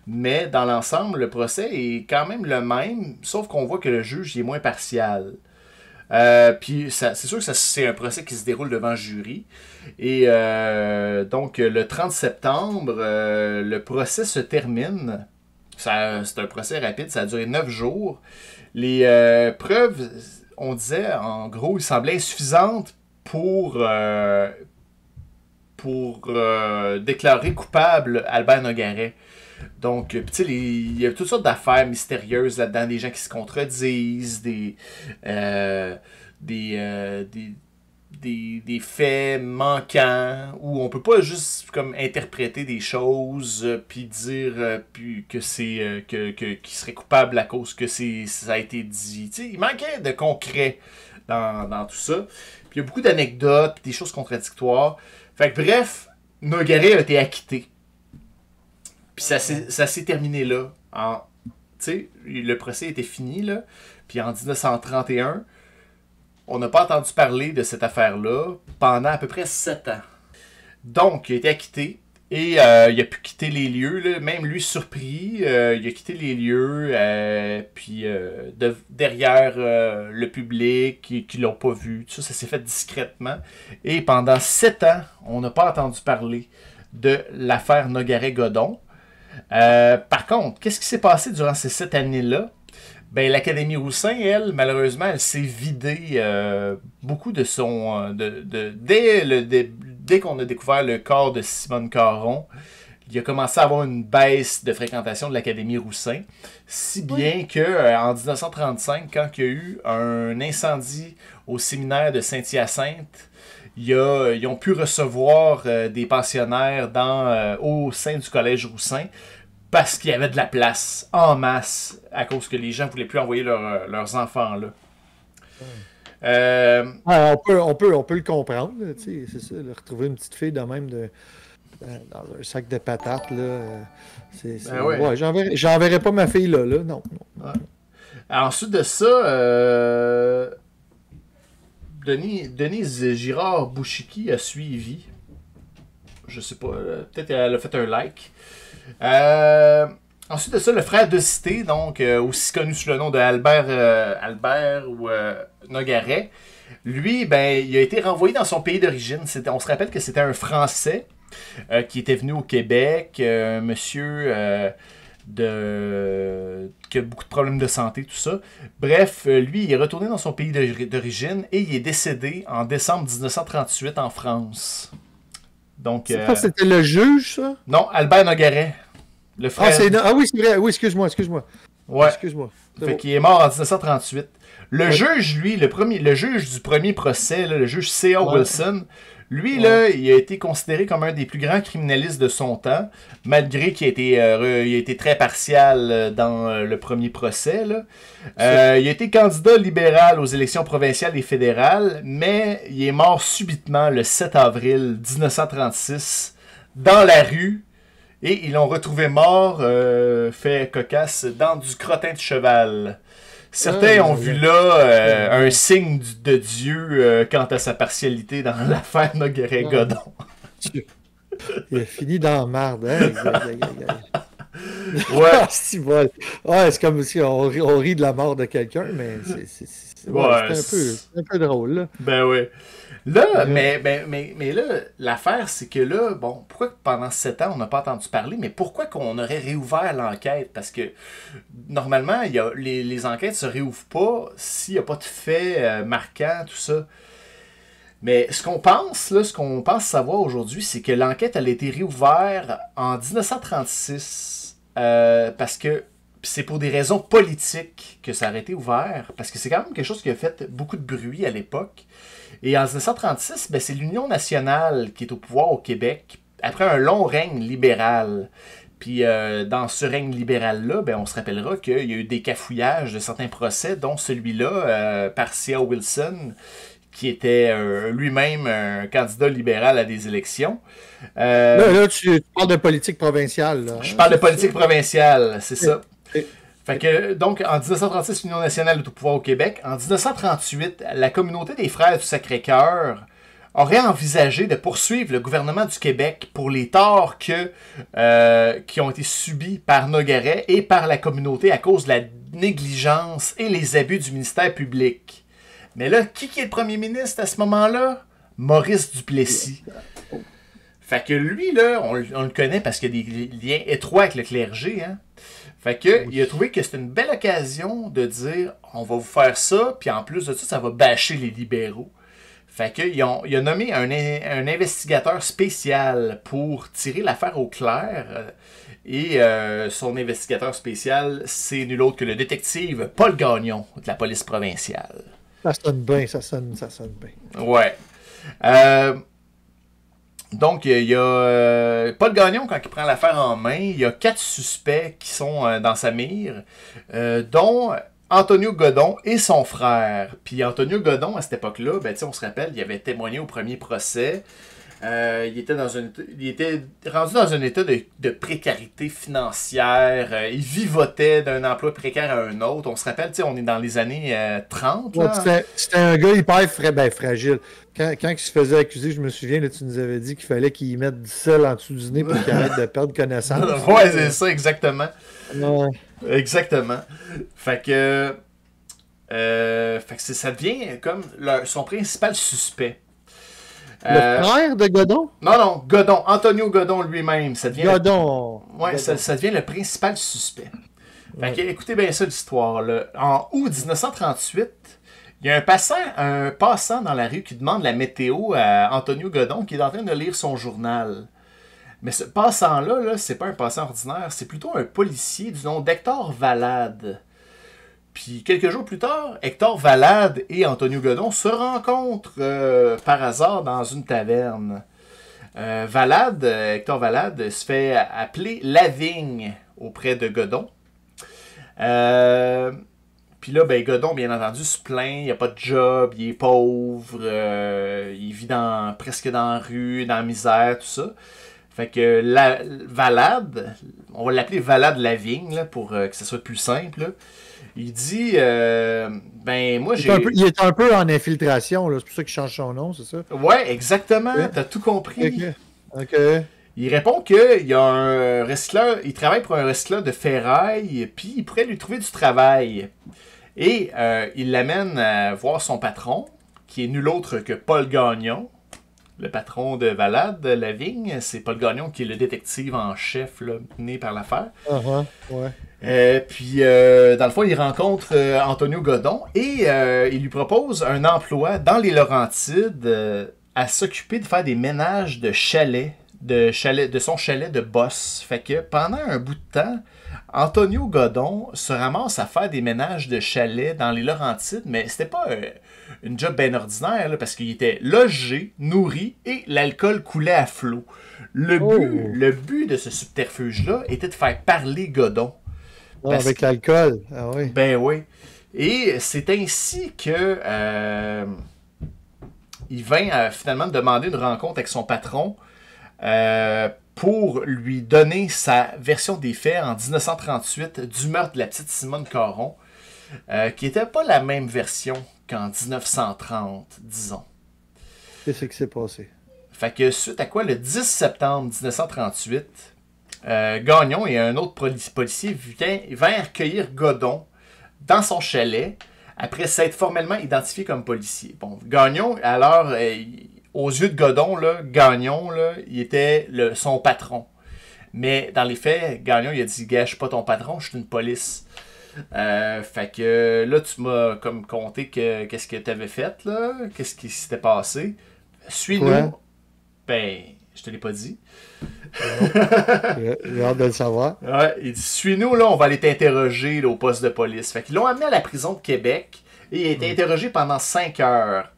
Mais dans l'ensemble, le procès est quand même le même, sauf qu'on voit que le juge est moins partial. Euh, puis c'est sûr que c'est un procès qui se déroule devant jury. Et euh, donc le 30 septembre, euh, le procès se termine. C'est un procès rapide, ça a duré 9 jours. Les preuves, on disait, en gros, il semblait insuffisantes pour, pour déclarer coupable Albert Nogaret. Donc, tu sais, il y a toutes sortes d'affaires mystérieuses là-dedans, des gens qui se contredisent, des, euh, euh, des, des, des, faits manquants, où on peut pas juste comme interpréter des choses, euh, puis dire puis que c'est que, que, serait coupable à cause que c'est ça a été dit. Il manquait de concret dans, dans tout ça. Puis il y a beaucoup d'anecdotes, des choses contradictoires. Fait que bref, Nogaré a été acquitté. Puis ça s'est terminé là. En, le procès était fini, là. Puis en 1931, on n'a pas entendu parler de cette affaire-là pendant à peu près sept ans. Donc, il a été acquitté et euh, il a pu quitter les lieux, là. même lui surpris, euh, il a quitté les lieux, euh, puis derrière le public qui, qui l'ont pas vu, tout ça, ça s'est fait discrètement. Et pendant sept ans, on n'a pas entendu parler de l'affaire Nogaret-Godon. Euh, par contre, qu'est-ce qui s'est passé durant ces sept années-là? Ben, l'Académie Roussin, elle, malheureusement, elle s'est vidée euh, beaucoup de son. Euh, de, dès, le, dès qu'on a découvert le corps de Simone Caron, il a commencé à avoir une baisse de fréquentation de l'Académie Roussin. Si bien que en 1935, quand il y a eu un incendie au séminaire de Saint-Hyacinthe, ils ont pu recevoir euh, des pensionnaires dans, euh, au sein du collège Roussin parce qu'il y avait de la place en masse à cause que les gens ne voulaient plus envoyer euh, leurs enfants là. on, peut, on, peut, on peut le comprendre, c'est ça, retrouver une petite fille de même de, dans un sac de patates, là, ben ouais. j'enverrai pas ma fille là, là non. Ensuite de ça, Denise Girard Bouchiki a suivi. Je sais pas, euh, peut-être elle a fait un like. Euh, ensuite de ça, le frère de Cité, donc euh, aussi connu sous le nom de Albert, Albert ou Nogaret, lui, ben, il a été renvoyé dans son pays d'origine. On se rappelle que c'était un Français qui était venu au Québec, monsieur de qui a beaucoup de problèmes de santé, tout ça. Bref, euh, lui, il est retourné dans son pays d'origine et il est décédé en décembre 1938 en France. Donc, euh... c'était le juge, ça? Non, Albert Nogaret. Le frère. Ah, ah oui, c'est vrai. Oui, excuse-moi, excuse-moi. Ouais. Excuse-moi. Fait qu'il est mort en 1938. Le juge, lui, le, premier, le juge du premier procès, le juge C.A. Wilson, lui, là, il a été considéré comme un des plus grands criminalistes de son temps, malgré qu'il a été, euh, il a été très partial euh, dans euh, le premier procès. Là. il a été candidat libéral aux élections provinciales et fédérales, mais il est mort subitement le 7 avril 1936 dans la rue. Et ils l'ont retrouvé mort, fait cocasse, dans du crottin de cheval. Certains ont vu là euh, un signe de Dieu euh, quant à sa partialité dans l'affaire Nogueret-Godon. Il a fini dans marde, hein? ouais. c'est ouais, c'est comme si on, rit de la mort de quelqu'un, mais c'est ouais, un, peu, un peu drôle. Là. Ben oui. Là, mais, mais, mais, mais là, l'affaire, c'est que là, bon, pourquoi pendant sept ans, on n'a pas entendu parler, mais pourquoi qu'on aurait réouvert l'enquête? Parce que normalement, il y a, les, les enquêtes se réouvrent pas s'il n'y a pas de faits euh, marquants, tout ça. Mais ce qu'on pense, là, ce qu'on pense savoir aujourd'hui, c'est que l'enquête elle a été réouverte en 1936 euh, parce que c'est pour des raisons politiques que ça a été ouvert, parce que c'est quand même quelque chose qui a fait beaucoup de bruit à l'époque. Et en 1936, ben, c'est l'Union nationale qui est au pouvoir au Québec, après un long règne libéral. Puis euh, dans ce règne libéral-là, ben, on se rappellera qu'il y a eu des cafouillages de certains procès, dont celui-là euh, par C.A. Wilson, qui était euh, lui-même un candidat libéral à des élections. Là, là, tu parles de politique provinciale. Là, je parle de politique provinciale, c'est ça. Fait que, donc, en 1936, l'Union nationale est au pouvoir au Québec. En 1938, la communauté des Frères du Sacré-Cœur aurait envisagé de poursuivre le gouvernement du Québec pour les torts que, euh, qui ont été subis par Nogaret et par la communauté à cause de la négligence et les abus du ministère public. Mais là, qui, est le premier ministre à ce moment-là? Maurice Duplessis. Fait que lui, là, on, on le connaît parce qu'il y a des liens étroits avec le clergé, hein? Fait que, il a trouvé que c'était une belle occasion de dire on va vous faire ça, puis en plus de ça, ça va bâcher les libéraux. Fait que, il a nommé un, un, investigateur spécial pour tirer l'affaire au clair. Et euh, son investigateur spécial, c'est nul autre que le détective Paul Gagnon de la police provinciale. Ça sonne bien, ça sonne, ça sonne bien. Ouais. Euh, donc, il y a euh, Paul Gagnon, quand il prend l'affaire en main, il y a quatre suspects qui sont euh, dans sa mire, euh, dont Antonio Godon et son frère. Puis Antonio Godon, à cette époque-là, ben, on se rappelle, il avait témoigné au premier procès. Euh, il, était dans une, il était rendu dans un état de, précarité financière. Euh, il vivotait d'un emploi précaire à un autre. On se rappelle, on est dans les années 30. Euh, c'était un gars hyper fra ben, fragile. Quand, quand, il se faisait accuser, je me souviens, là, tu nous avais dit qu'il fallait qu'il mette du sel en dessous du nez pour qu'il arrête de perdre connaissance. ouais, c'est ça, exactement. Exactement. Fait que. fait que ça devient comme son principal suspect. Le euh, frère de Godon? Non, non, Godon. Antonio Godon lui-même. Ça devient Godon. Le... Ouais, Ça, devient le principal suspect. écoutez bien ça l'histoire. En août 1938, il y a un passant, un passant dans la rue qui demande la météo à Antonio Godon qui est en train de lire son journal. Mais ce passant-là, -là, c'est pas un passant ordinaire, c'est plutôt un policier du nom d'Hector Valade. Puis quelques jours plus tard, Hector Valade et Antonio Godon se rencontrent euh, par hasard dans une taverne. Euh, Valade, Hector Valade se fait appeler Lavigne auprès de Godon. Euh, puis là, ben, Godon, bien entendu, se plaint, il a pas de job, il est pauvre, il vit presque dans la rue, dans la misère, tout ça. Fait que la, Valade, on va l'appeler Valade Lavigne pour que ce soit plus simple. Il dit euh, Ben, moi, j'ai. Il est un peu en infiltration, c'est pour ça qu'il change son nom, c'est ça? Ouais, exactement. T'as tout compris. Ok. Il répond qu'il y a un il travaille pour un recycleur de ferraille, puis il pourrait lui trouver du travail. Et euh, il l'amène à voir son patron, qui est nul autre que Paul Gagnon, le patron de Valade, la vigne. C'est Paul Gagnon qui est le détective en chef, là, né par l'affaire. Uh-huh, ouais. Euh, puis, euh, dans le fond, il rencontre euh, Antonio Godon et il lui propose un emploi dans les Laurentides à s'occuper de faire des ménages de chalet, de, chalet, de son chalet de boss. Fait que pendant un bout de temps, Antonio Godon se ramasse à faire des ménages de chalet dans les Laurentides, mais c'était pas une job bien ordinaire parce qu'il était logé, nourri et l'alcool coulait à flot. Le, oh. but, le but de ce subterfuge-là était de faire parler Godon. Ah, avec l'alcool. Ah oui. Ben oui. Et c'est ainsi que euh, il vint euh, finalement demander une rencontre avec son patron euh, pour lui donner sa version des faits en 1938 du meurtre de la petite Simone Caron, qui n'était pas la même version qu'en 1930, disons. Qu'est-ce qui s'est passé? Fait que suite à quoi, le 10 septembre 1938, euh, Gagnon et un autre policier vinrent recueillir Godon dans son chalet après s'être formellement identifié comme policier. Bon, Gagnon, alors, euh, aux yeux de Godon, là, Gagnon, là, il était le, son patron. Mais dans les faits, Gagnon, il a dit Gars, je suis pas ton patron, je suis une police. Euh, fait que là, tu m'as comme compté que qu'est-ce que tu avais fait, là, qu'est-ce qui s'était passé? Suis-nous. Ouais. Ben, je te l'ai pas dit. J'ai hâte de le savoir. Ouais, il dit Suis-nous, là, on va aller t'interroger au poste de police. Fait qu'ils l'ont amené à la prison de Québec et il a été interrogé pendant 5 heures.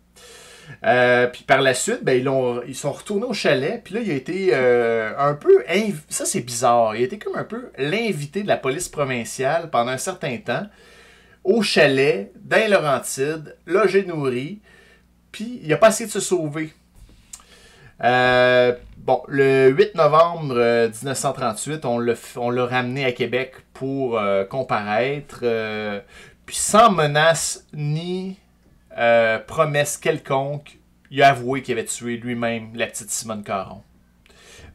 Euh, puis par la suite, ben, ils, l'ont- ils sont retournés au chalet. Puis là, il a été euh, un peu. Ça, c'est bizarre. Il a été comme un peu l'invité de la police provinciale pendant un certain temps au chalet, dans les Laurentides, logé nourri. Puis il a pas essayé de se sauver. Euh, bon, le 8 novembre euh, 1938, on l'a f- on l'a ramené à Québec pour euh, comparaître. euh, puis sans menace ni euh, promesse quelconque, il a avoué qu'il avait tué lui-même la petite Simone Caron.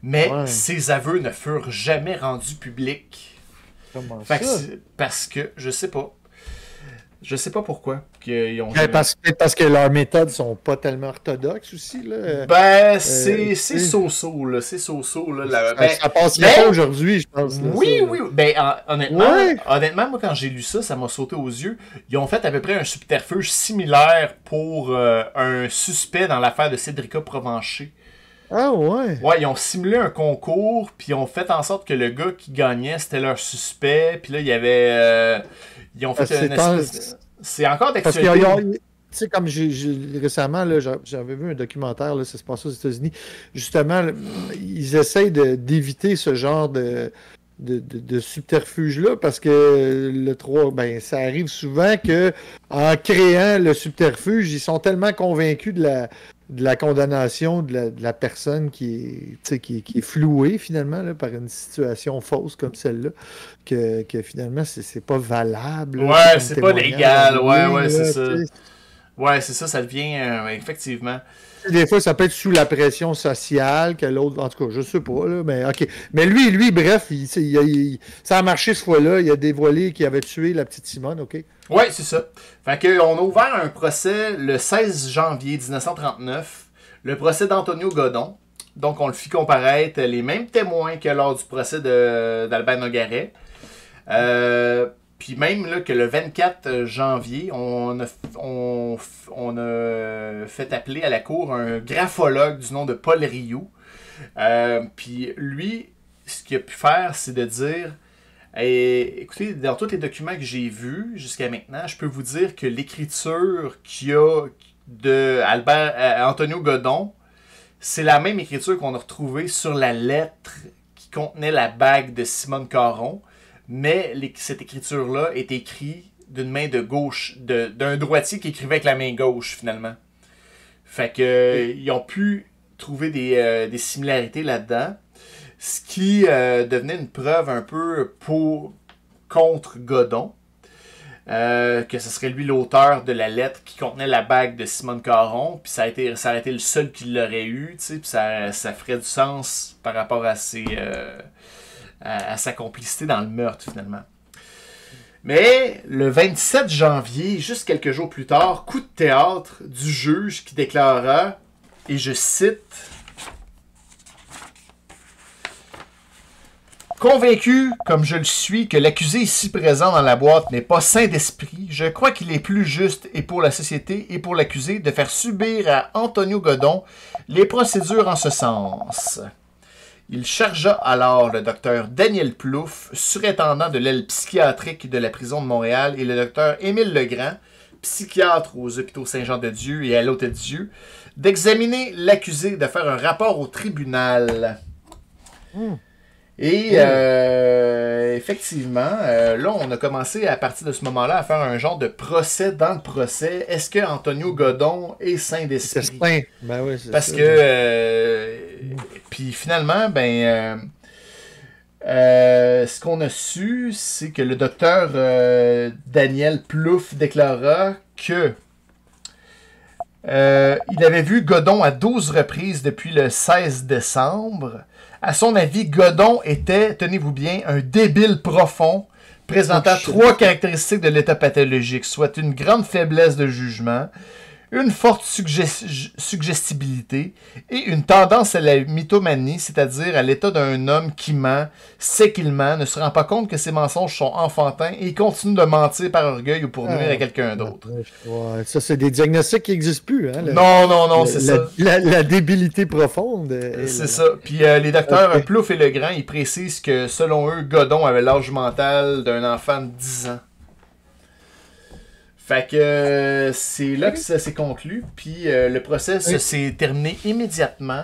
Mais Ouais. ses aveux ne furent jamais rendus publics. Comment que ça? parce que, je sais pas. Je sais pas pourquoi. Qu'ils ont jamais- parce, peut-être parce que leurs méthodes sont pas tellement orthodoxes aussi. Là. Ben, c'est euh, c'est oui. so-so, là. C'est so-so, là. ça, ben, ça passerait mais- pas aujourd'hui, je pense. là, oui, ça, là. oui. Ben, hon- honnêtement, Ouais. honnêtement, moi, quand j'ai lu ça, ça m'a sauté aux yeux. Ils ont fait à peu près un subterfuge similaire pour euh, un suspect dans l'affaire de Cédrica Provencher. Ah ouais. Ouais, ils ont simulé un concours, puis ils ont fait en sorte que le gars qui gagnait, c'était leur suspect. Puis là, il y avait... euh, ils ont fait Ah, une espèce C'est encore Parce d'actualité. qu'ils ont- tu sais, comme récemment, j'avais vu un documentaire, là, ça se passe aux États-Unis. Justement, ils essayent d'éviter ce genre de, de, de- de subterfuge-là parce que le 3, ben, ça arrive souvent que en créant le subterfuge, ils sont tellement convaincus de la, de la condamnation de la, de la personne qui est, qui, est- qui est flouée finalement là, par une situation fausse comme celle-là que, que finalement c'est pas valable. là, Ouais, c'est pas légal, ouais, ouais, c'est ça. Ouais, c'est ça, ça devient... euh, effectivement. Des fois, ça peut être sous la pression sociale que l'autre. En tout cas, je sais pas, là, mais OK. Mais lui, lui, bref, ça a marché ce fois-là. Il a dévoilé qu'il avait tué la petite Simone, OK? Ouais, c'est ça. Fait que, on a ouvert un procès le 16 janvier 1939, le procès d'Antonio Godon. Donc, on le fit comparaître les mêmes témoins que lors du procès d'Albert Nogaret. Euh, puis même là, que le 24 janvier, on a, fait appeler à la cour un graphologue du nom de Paul Rioux. Euh, puis lui, ce qu'il a pu faire, c'est de dire et écoutez, dans tous les documents que j'ai vus jusqu'à maintenant, je peux vous dire que l'écriture qu'il y a de Albert, euh, Antonio Godon, c'est la même écriture qu'on a retrouvée sur la lettre qui contenait la bague de Simone Caron, mais les- cette écriture-là est écrite d'une main de gauche, de- d'un droitier qui écrivait avec la main gauche finalement. Fait que ils ont pu trouver des, euh, des similarités là-dedans ce qui euh, devenait une preuve un peu pour contre Godon. Euh, que ce serait lui l'auteur de la lettre qui contenait la bague de Simone Caron, puis ça a été, ça a été le seul qui l'aurait eu, tu sais, puis ça, ça ferait du sens par rapport à, ses, euh, à, sa complicité dans le meurtre finalement. Mais le 27 janvier, juste quelques jours plus tard, coup de théâtre du juge qui déclara, et je cite, Convaincu, comme je le suis, que l'accusé ici présent dans la boîte n'est pas sain d'esprit, je crois qu'il est plus juste et pour la société et pour l'accusé de faire subir à Antonio Godon les procédures en ce sens. Il chargea alors le docteur Daniel Plouffe, surintendant de l'aile psychiatrique de la prison de Montréal, et le docteur Émile Legrand, psychiatre aux hôpitaux Saint-Jean-de-Dieu et à l'Hôtel-Dieu, d'examiner l'accusé, de faire un rapport au tribunal. Et euh, effectivement, euh, là, on a commencé à partir de ce moment-là à faire un genre de procès dans le procès. Est-ce que Antonio Godon est saint C'est d'esprit? Ben oui, c'est Parce ça. que, euh, puis finalement, ben, ce qu'on a su, c'est que le docteur Daniel Plouffe déclara que il avait vu Godon à 12 reprises depuis le 16 décembre. À son avis, Godon était, tenez-vous bien, un débile profond, présentant Oh, trois caractéristiques de l'état pathologique, soit une grande faiblesse de jugement, une forte suggestibilité et une tendance à la mythomanie, c'est-à-dire à, l'état d'un homme qui ment, sait qu'il ment, ne se rend pas compte que ses mensonges sont enfantins et continue de mentir par orgueil ou pour nuire à quelqu'un d'autre. Ça, c'est des diagnostics qui n'existent plus. Hein, non, non, non, c'est ça. La, débilité profonde. C'est ça. Puis euh, les docteurs okay. Plouf et Legrand, ils précisent que selon eux, Godon avait l'âge mental d'un enfant de 10 ans. Fait que euh, c'est là que ça s'est conclu. Puis euh, le procès s'est terminé immédiatement.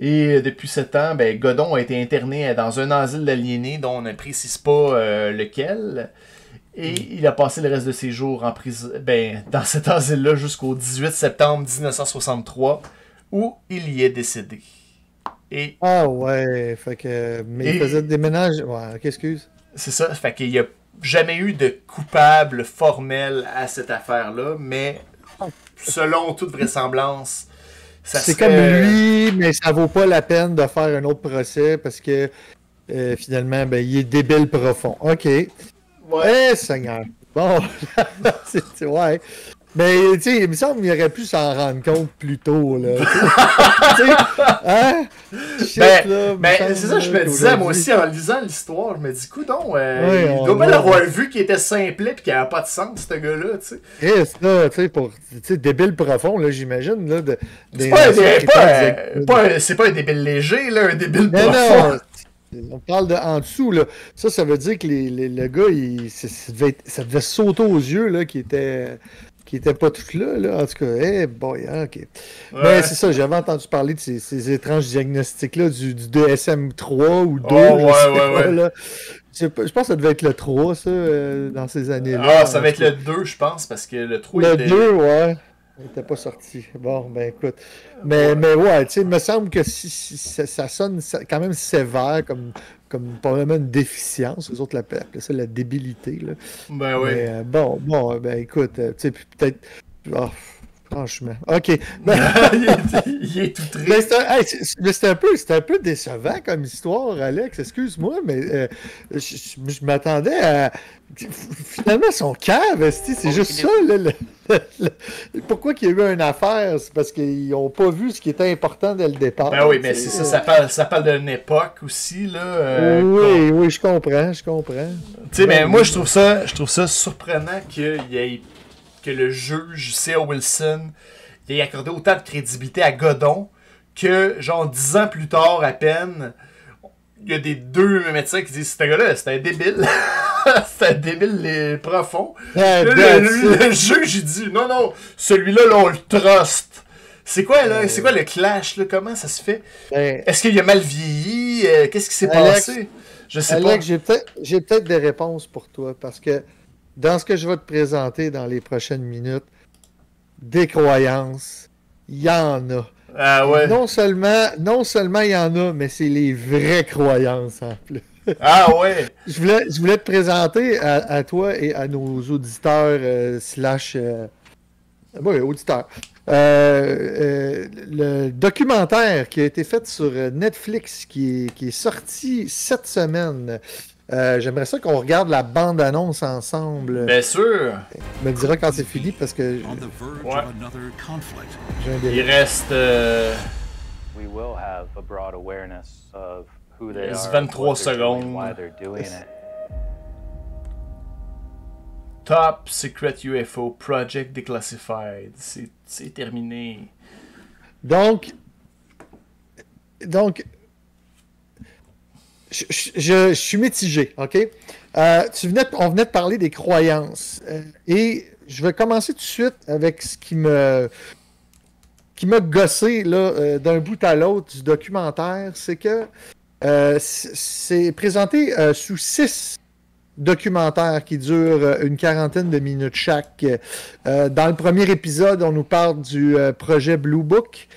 Et euh, depuis ce temps, ben, Godon a été interné dans un asile d'aliénés dont on ne précise pas lequel. Et mm. il a passé le reste de ses jours en prison, ben, dans cet asile-là jusqu'au 18 septembre 1963, où il y est décédé. Et... Ah ouais, fait que. Mais il faisait des ménages. Ouais, excuse. C'est ça, fait qu'il y a jamais eu de coupable formel à cette affaire-là, mais selon toute vraisemblance, ça C'est comme lui, mais ça vaut pas la peine de faire un autre procès parce que euh, finalement, ben, il est débile profond. OK. Ouais. Eh, Seigneur. Bon, c'est ouais. Mais, tu sais, il me semble qu'il aurait pu s'en rendre compte plus tôt, là. hein? ben, ben c'est ça, je me disais, moi aussi, en lisant l'histoire, je me dis, coudon, euh, il doit bien l'avoir vu qu'il était simplet et qu'il n'avait pas de sens, ce gars-là, tu sais. Et ça, tu sais, pour, tu sais, débile profond, là, j'imagine, là. De, c'est pas, un, pas, pas, pas un débile léger, là, un débile mais profond. Non. On parle de en dessous, là. Ça, ça veut dire que les, les, le gars, il, ça, devait ça devait sauter aux yeux, là, qui était qui n'était pas tout là, là. En tout cas, eh boy, hein, ok. Mais c'est ça, j'avais entendu parler de ces, étranges diagnostics-là du, du, DSM-3 ou 2. Oh, ouais, ouais, ouais. Je, pense que ça devait être le 3, ça, euh, dans ces années-là. Ah, ça va être le 2, je pense, parce que le 3 Le 2, ouais. Il n'était pas sorti. Bon, ben écoute. Mais, mais ouais, tu sais, il me semble que si, ça, sonne quand même sévère comme, comme probablement une déficience. Les autres l'appellent ça la débilité. Là. Ben oui. Euh, bon, bon, ben écoute, euh, tu sais, peut-être. Oh, franchement. OK. il, est, tout triste. Mais c'est un, peu, un peu décevant comme histoire, Alex. Excuse-moi, mais euh, je, m'attendais à. Finalement, son cave, c'est juste ça. Pourquoi qu'il y a eu une affaire? C'est parce qu'ils n'ont pas vu ce qui était important dès le départ. Ben oui, mais c'est ça, ça parle, ça parle d'une époque aussi. Là, euh, oui, oui, je comprends, je comprends. Tu sais, mais moi, je trouve ça, je trouve ça surprenant qu'il y ait que le juge C.A. Wilson ait accordé autant de crédibilité à Godon que, genre, dix ans plus tard à peine, il y a des deux médecins qui disent Ce gars-là, c'est un débile. c'est un débile profond. le, juge, il dit Non, non, celui-là, on le trust. C'est quoi, là? C'est quoi le clash, là? Comment ça se fait? Ben, Est-ce qu'il a mal vieilli? Euh, qu'est-ce qui s'est passé? Je sais pas. J'ai peut-être peut des réponses pour toi parce que dans ce que je vais te présenter dans les prochaines minutes, des croyances, il y en a. Ah ouais. Non seulement, non seulement il y en a, mais c'est les vraies croyances en plus. Ah ouais. je, voulais, je voulais te présenter à, toi et à nos auditeurs euh, slash euh, auditeurs. Euh, le documentaire qui a été fait sur Netflix qui qui est sorti cette semaine euh, j'aimerais ça qu'on regarde la bande-annonce ensemble. Bien sûr. Me diras quand c'est fini parce que. Ouais. Il reste. Euh... We will have a broad awareness of who they are, 23 secondes. Why they're doing it. Top Secret UFO Project Declassified. C'est terminé. Donc, donc, je, suis mitigé, OK? Euh, tu venais, on venait de parler des croyances. Euh, et je vais commencer tout de suite avec ce qui me qui m'a gossé euh, d'un bout à l'autre du documentaire, c'est que c'est présenté sous six documentaires qui durent une quarantaine de minutes chaque. dans le premier épisode, on nous parle du projet Blue Book.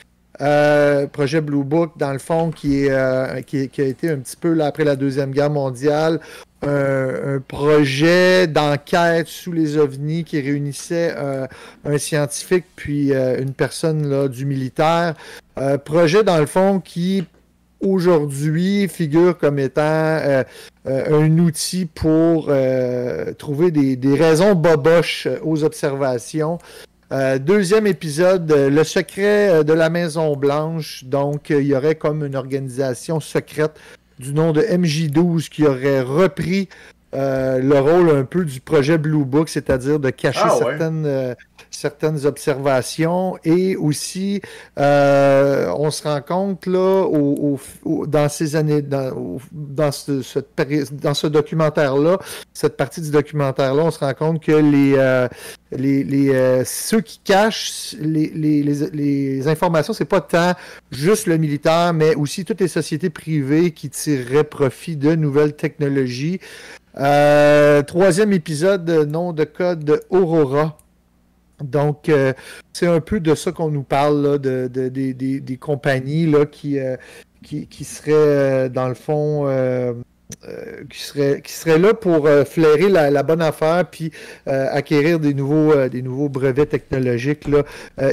Euh, projet Blue Book, dans le fond, qui, est, euh, qui, a été un petit peu là, après la Deuxième Guerre mondiale, un projet d'enquête sous les ovnis qui réunissait euh, un scientifique puis une personne là, du militaire. projet, dans le fond, qui aujourd'hui figure comme étant un outil pour trouver des, des raisons boboches aux observations Euh, deuxième épisode, euh, le secret euh, de la Maison Blanche. Donc, il y aurait comme une organisation secrète du nom de MJ12 qui aurait repris euh, le rôle un peu du projet Blue Book, c'est-à-dire de cacher Ah certaines, certaines observations et aussi euh, on se rend compte là dans ces années dans, ce, ce documentaire-là, cette partie du documentaire-là, on se rend compte que les, euh, euh, ceux qui cachent les, les, les, informations, c'est pas tant juste le militaire, mais aussi toutes les sociétés privées qui tireraient profit de nouvelles technologies. Troisième épisode, nom de code Aurora. Donc, euh, c'est un peu de ça qu'on nous parle, là, de, de- des- compagnies là, qui, euh, qui, qui seraient, euh, dans le fond, euh, euh, qui, seraient, qui seraient là pour euh, flairer la, la bonne affaire puis acquérir des nouveaux, des nouveaux brevets technologiques là,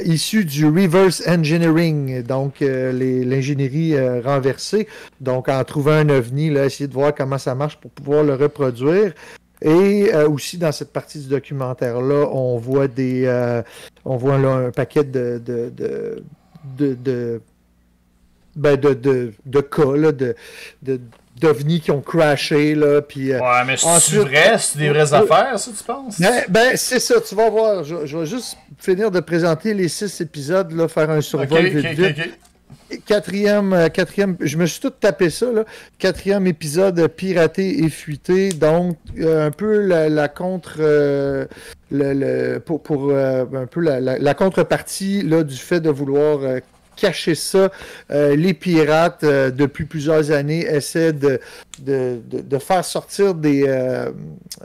issus du reverse engineering, donc l'ingénierie renversée. Donc, en trouvant un ovni, là, essayer de voir comment ça marche pour pouvoir le reproduire. Et euh, aussi dans cette partie du documentaire-là, on voit des, euh, on voit là un paquet de, de, de, de, de, ben, de, de, de cas, là, de, de, d'ovnis qui ont crashé, là, puis... euh, Ouais, mais c'est vrai, c'est des vraies Euh, affaires, ça, tu penses? ben, ben, c'est ça, tu vas voir. Je, je vais juste finir de présenter les six épisodes, là, faire un survol ok, vite, vite. Quatrième, euh, quatrième, je me suis tout tapé ça, là. Quatrième épisode euh, piraté et fuité. Donc, euh, un peu la, contre. le, le- pour un peu la, la- la contrepartie là, du fait de vouloir cacher ça. Euh, les pirates, euh, depuis plusieurs années, essaient de, de, de- faire sortir des, euh,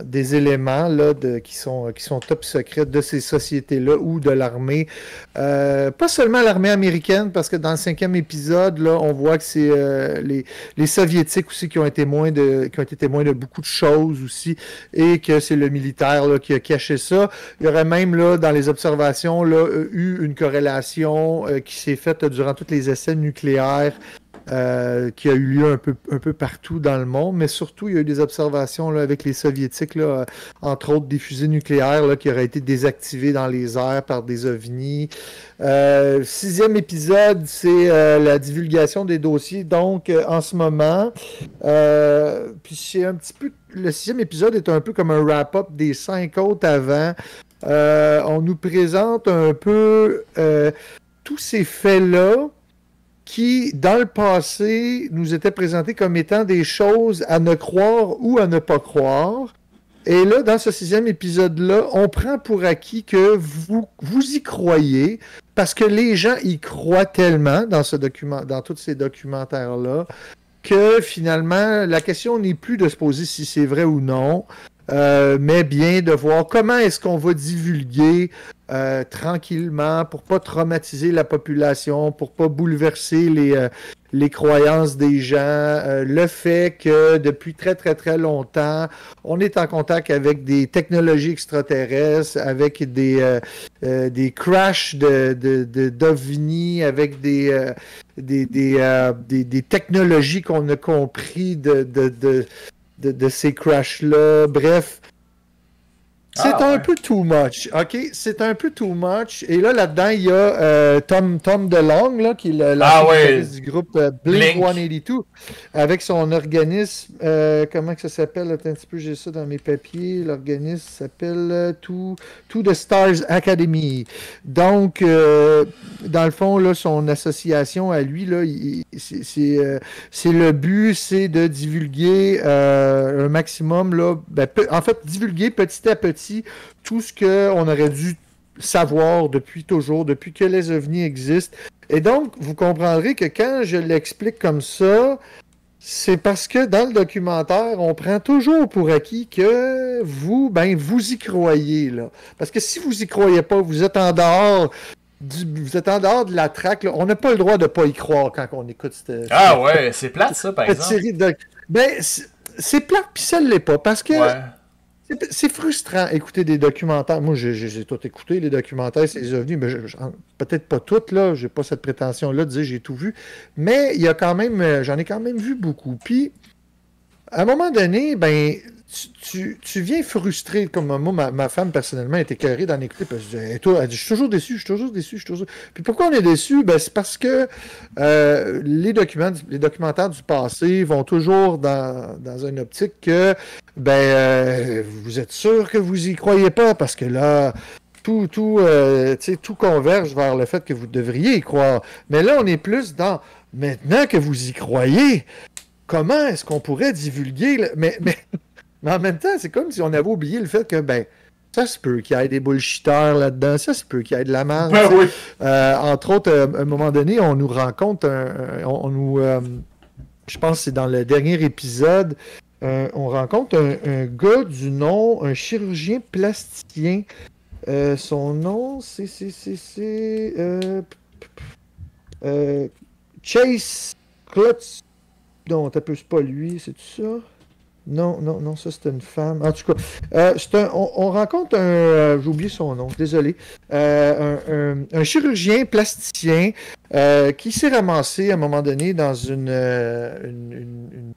des éléments là, qui, sont, qui sont top secrets de ces sociétés-là ou de l'armée. Pas seulement l'armée américaine, parce que dans le cinquième épisode, là, on voit que c'est les, les soviétiques aussi qui ont été témoins de qui ont été témoins de beaucoup de choses aussi, et que c'est le militaire là, qui a caché ça. Il y aurait même là dans les observations là, eu une corrélation qui s'est faite durant tous les essais nucléaires. euh, qui a eu lieu un peu, un peu partout dans le monde, mais surtout il y a eu des observations là, avec les soviétiques, là, euh, entre autres des fusées nucléaires là, qui auraient été désactivées dans les airs par des ovnis. Euh, sixième épisode, c'est la divulgation des dossiers. Donc, en ce moment, puis c'est un petit peu. Le sixième épisode est un peu comme un wrap-up des cinq autres avant. On nous présente un peu tous ces faits-là qui, dans le passé, nous étaient présentés comme étant des choses à ne croire ou à ne pas croire. Et là, dans ce sixième épisode-là, on prend pour acquis que vous, vous y croyez, parce que les gens y croient tellement dans, tous ces documentaires-là, que finalement, la question n'est plus de se poser si c'est vrai ou non, euh, mais bien de voir comment est-ce qu'on va divulguer euh, tranquillement pour pas traumatiser la population, pour pas bouleverser les, euh, les croyances des gens, euh, le fait que depuis très très très longtemps, on est en contact avec des technologies extraterrestres, avec des, euh, des crashs de, de, de- d'ovnis, avec des, des, des, des technologies qu'on a compris de, de, de, de, ces crashs-là. Bref, c'est Ah, un ouais. peu too much, ok? C'est un peu too much. Et là, là-dedans, il y a euh, Tom, Tom DeLong, là, qui est le, Ah ouais. du groupe euh, Blink, Blink. 182, avec son organisme, euh, comment que ça s'appelle? Attends un petit peu, j'ai ça dans mes papiers. L'organisme s'appelle euh, To, To the Stars Academy. Donc, dans le fond, là, son association à lui, là, c'est, le but, c'est de divulguer un maximum, là, ben, en fait, divulguer petit à petit tout ce qu'on aurait dû savoir depuis toujours, depuis que les ovnis existent. Et donc, vous comprendrez que quand je l'explique comme ça, c'est parce que dans le documentaire, on prend toujours pour acquis que vous, ben, vous y croyez, là. Parce que si vous y croyez pas, vous êtes en dehors du- vous êtes en dehors de la traque, là. On n'a pas le droit de pas y croire quand on écoute cette, Ah ouais, c'est plate, ça, par cette exemple. série de... Ben, c'est- c'est plate, puis ça ne l'est pas, parce que Ouais. C'est- frustrant écouter des documentaires. Moi, j'ai- tout écouté, les documentaires, c'est les mais peut-être pas toutes, là, j'ai pas cette prétention-là de dire j'ai tout vu, mais il y a quand même, euh, j'en ai quand même vu beaucoup. Puis, à un moment donné, ben, tu, tu, viens frustré, comme moi, ma, ma femme personnellement était écœurée d'en écouter, parce que elle dit, je suis toujours déçu, je suis toujours déçu, je suis toujours... Puis pourquoi on est déçu? Ben, c'est parce que euh, les, documents, les documentaires du passé vont toujours dans, dans une optique que, ben, euh, vous êtes sûr que vous y croyez pas, parce que là, tout, tout, euh, tout converge vers le fait que vous devriez y croire. Mais là, on est plus dans maintenant que vous y croyez, comment est-ce qu'on pourrait divulguer mais, mais en même temps, c'est comme si on avait oublié le fait que ben ça se peut qu'il y ait des bullshitters là-dedans, ça se peut qu'il y ait de la merde. Ben oui. Euh, entre autres, euh, à un moment donné, on nous rencontre un, un- on, on nous euh, je pense que c'est dans le dernier épisode, on rencontre un, un gars du nom, un chirurgien plasticien. Son nom, c'est. c'est, c'est, c'est Chase Klutz. Non, t'as c'est pas lui, c'est ça? Non, non, non, ça c'est une femme. En tout cas, euh, un- on, on rencontre un. euh, J'ai oublié son nom, désolé. Euh, un, chirurgien plasticien euh, qui s'est ramassé à un moment donné dans une, une,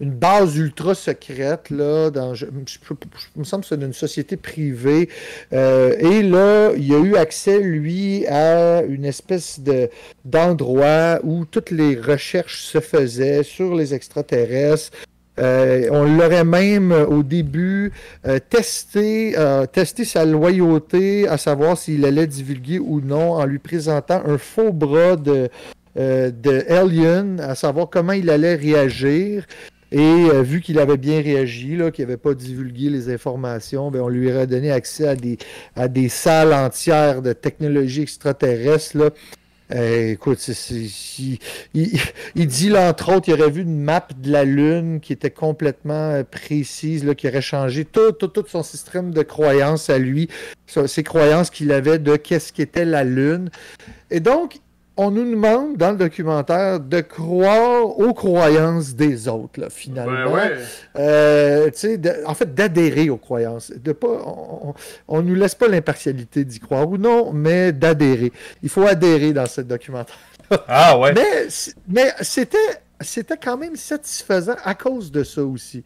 base ultra secrète, là, dans, je, me semble que c'est une société privée. Et là, il a eu accès, lui, à une espèce de d'endroit où toutes les recherches se faisaient sur les extraterrestres. Euh, on l'aurait même euh, au début euh, testé, testé sa loyauté, à savoir s'il allait divulguer ou non, en lui présentant un faux bras de, de Alien, à savoir comment il allait réagir. Et vu qu'il avait bien réagi, qu'il n'avait pas divulgué les informations, ben, on lui aurait donné accès à des, à des salles entières de technologie extraterrestre. Là. Euh, écoute, il, dit, là, entre autres, il aurait vu une map de la Lune qui était complètement euh, précise, là, qui aurait changé tout, tout, tout son système de croyances à lui, ses croyances qu'il avait de qu'est-ce qu'était la Lune. Et donc, on nous demande dans le documentaire de croire aux croyances des autres, là, finalement. Ben ouais. Euh, tu sais, de- en fait, d'adhérer aux croyances. De pas, on, on nous laisse pas l'impartialité d'y croire ou non, mais d'adhérer. Il faut adhérer dans ce documentaire. Ah ouais. Mais, mais c'était, c'était quand même satisfaisant à cause de ça aussi.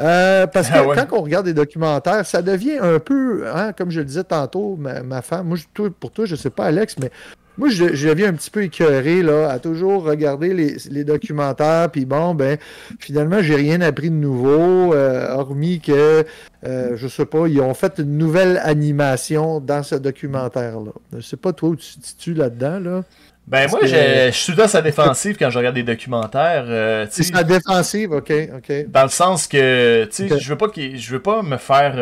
Euh, parce que Ah ouais. quand on regarde des documentaires, ça devient un peu, hein, comme je le disais tantôt, ma, ma femme, moi, je- pour toi, je sais pas, Alex, mais moi, je, je deviens un petit peu écœuré là, à toujours regarder les, les documentaires, puis bon, ben, finalement, j'ai rien appris de nouveau, euh, hormis que, euh, je sais pas, ils ont fait une nouvelle animation dans ce documentaire-là. Je sais pas, toi, où tu te situes là-dedans, là. Ben moi, que- je je suis temps sa défensive quand je regarde des documentaires. euh, C'est sais, sa défensive, ok, ok. Dans le sens que, tu sais, je veux pas je veux pas me faire.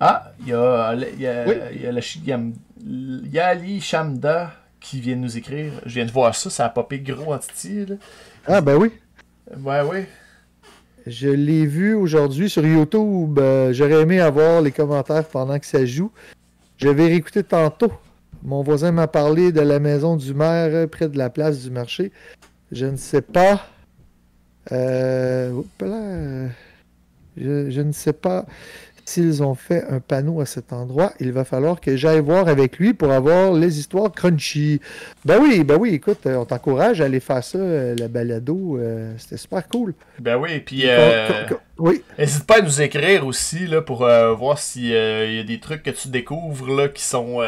Ah, il y a, y a, Oui. y a, il y a- Ali Shamda qui vient de nous écrire. Je viens de voir ça, ça a popé gros en titi. là. Ah, ben oui. Ouais, ouais. Je l'ai vu aujourd'hui sur YouTube. Euh, J'aurais aimé avoir les commentaires pendant que ça joue. Je vais réécouter tantôt. Mon voisin m'a parlé de la maison du maire euh, près de la place du marché. Je ne sais pas. Euh, oups là, je, je ne sais pas s'ils ont fait un panneau à cet endroit. Il va falloir que j'aille voir avec lui pour avoir les histoires crunchy. Ben oui, ben oui, écoute, euh, on t'encourage à aller faire ça, euh, la balado. euh, C'était super cool. Ben oui, puis euh, Oui, n'hésite pas à nous écrire aussi là, pour euh, voir s'il y a des trucs que tu découvres là, qui sont.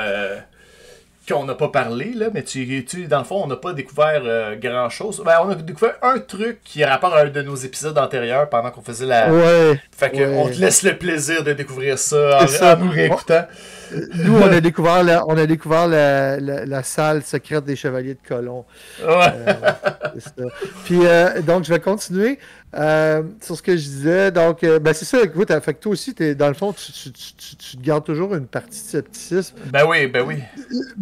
Qu'on n'a pas parlé, là, mais tu, tu, dans le fond, on n'a pas découvert euh, grand chose. Ben, on a découvert un truc qui a rapport à un de nos épisodes antérieurs pendant qu'on faisait la. ouais. Fait que ouais. on te laisse le plaisir de découvrir ça en, ça. en nous réécoutant. Nous, on a découvert la, on a découvert la, la- la salle secrète des Chevaliers de Colomb. Ouais. Euh. Puis, euh, donc, je vais continuer euh, sur ce que je disais. Donc, euh, ben, c'est ça, écoute, fait que toi aussi, dans le fond, tu, tu- tu- tu- tu te gardes toujours une partie de scepticisme. Ben oui, ben oui.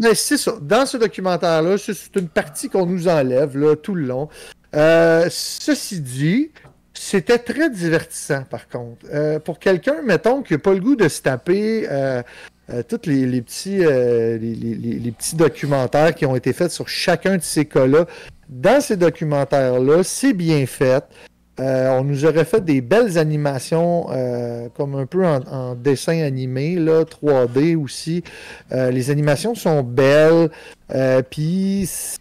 Mais c'est ça. Dans ce documentaire-là, c'est une partie qu'on nous enlève là, tout le long. Euh, ceci dit, c'était très divertissant, par contre. Euh, pour quelqu'un, mettons, qui n'a pas le goût de se taper euh, euh, tous les, les petits, euh, les- les petits documentaires qui ont été faits sur chacun de ces cas-là, dans ces documentaires-là, c'est bien fait. Euh, on nous aurait fait des belles animations, euh, comme un peu en, dessin animé, là, 3D aussi. Euh, les animations sont belles. Puis, c'est-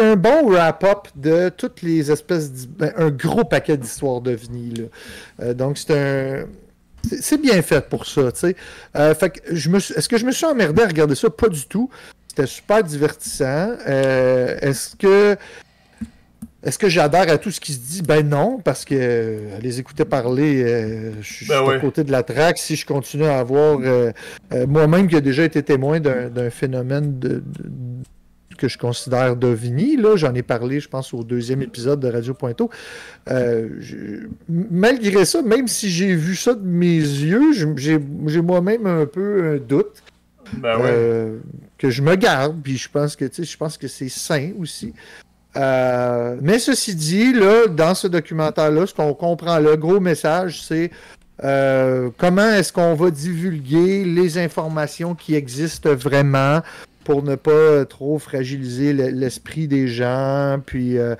un bon wrap-up de toutes les espèces. ben, un gros paquet d'histoires. Euh, donc, c'est un. c'est- bien fait pour ça, tu sais. Est-ce que je me suis emmerdé à regarder ça? Pas du tout. C'était super divertissant. Est-ce que. Est-ce que j'adhère à tout ce qui se dit? Ben non, parce que euh, les écouter parler, euh, je suis Ben à ouais. côté de la traque. Si je continue à avoir euh, moi-même qui ai déjà été témoin d'un phénomène de, de- que je considère d'OVNI, là, j'en ai parlé, je pense, au deuxième épisode de Radio je- malgré ça, même si j'ai vu ça de mes yeux, j'ai moi-même un peu un doute. Ben ouais. Que je me garde, puis je pense que tu sais, je pense que c'est sain aussi. Euh, mais ceci dit, là, dans ce documentaire-là, ce qu'on comprend, le gros message, c'est euh, comment est-ce qu'on va divulguer les informations qui existent vraiment pour ne pas euh, trop fragiliser le- l'esprit des gens, puis, euh,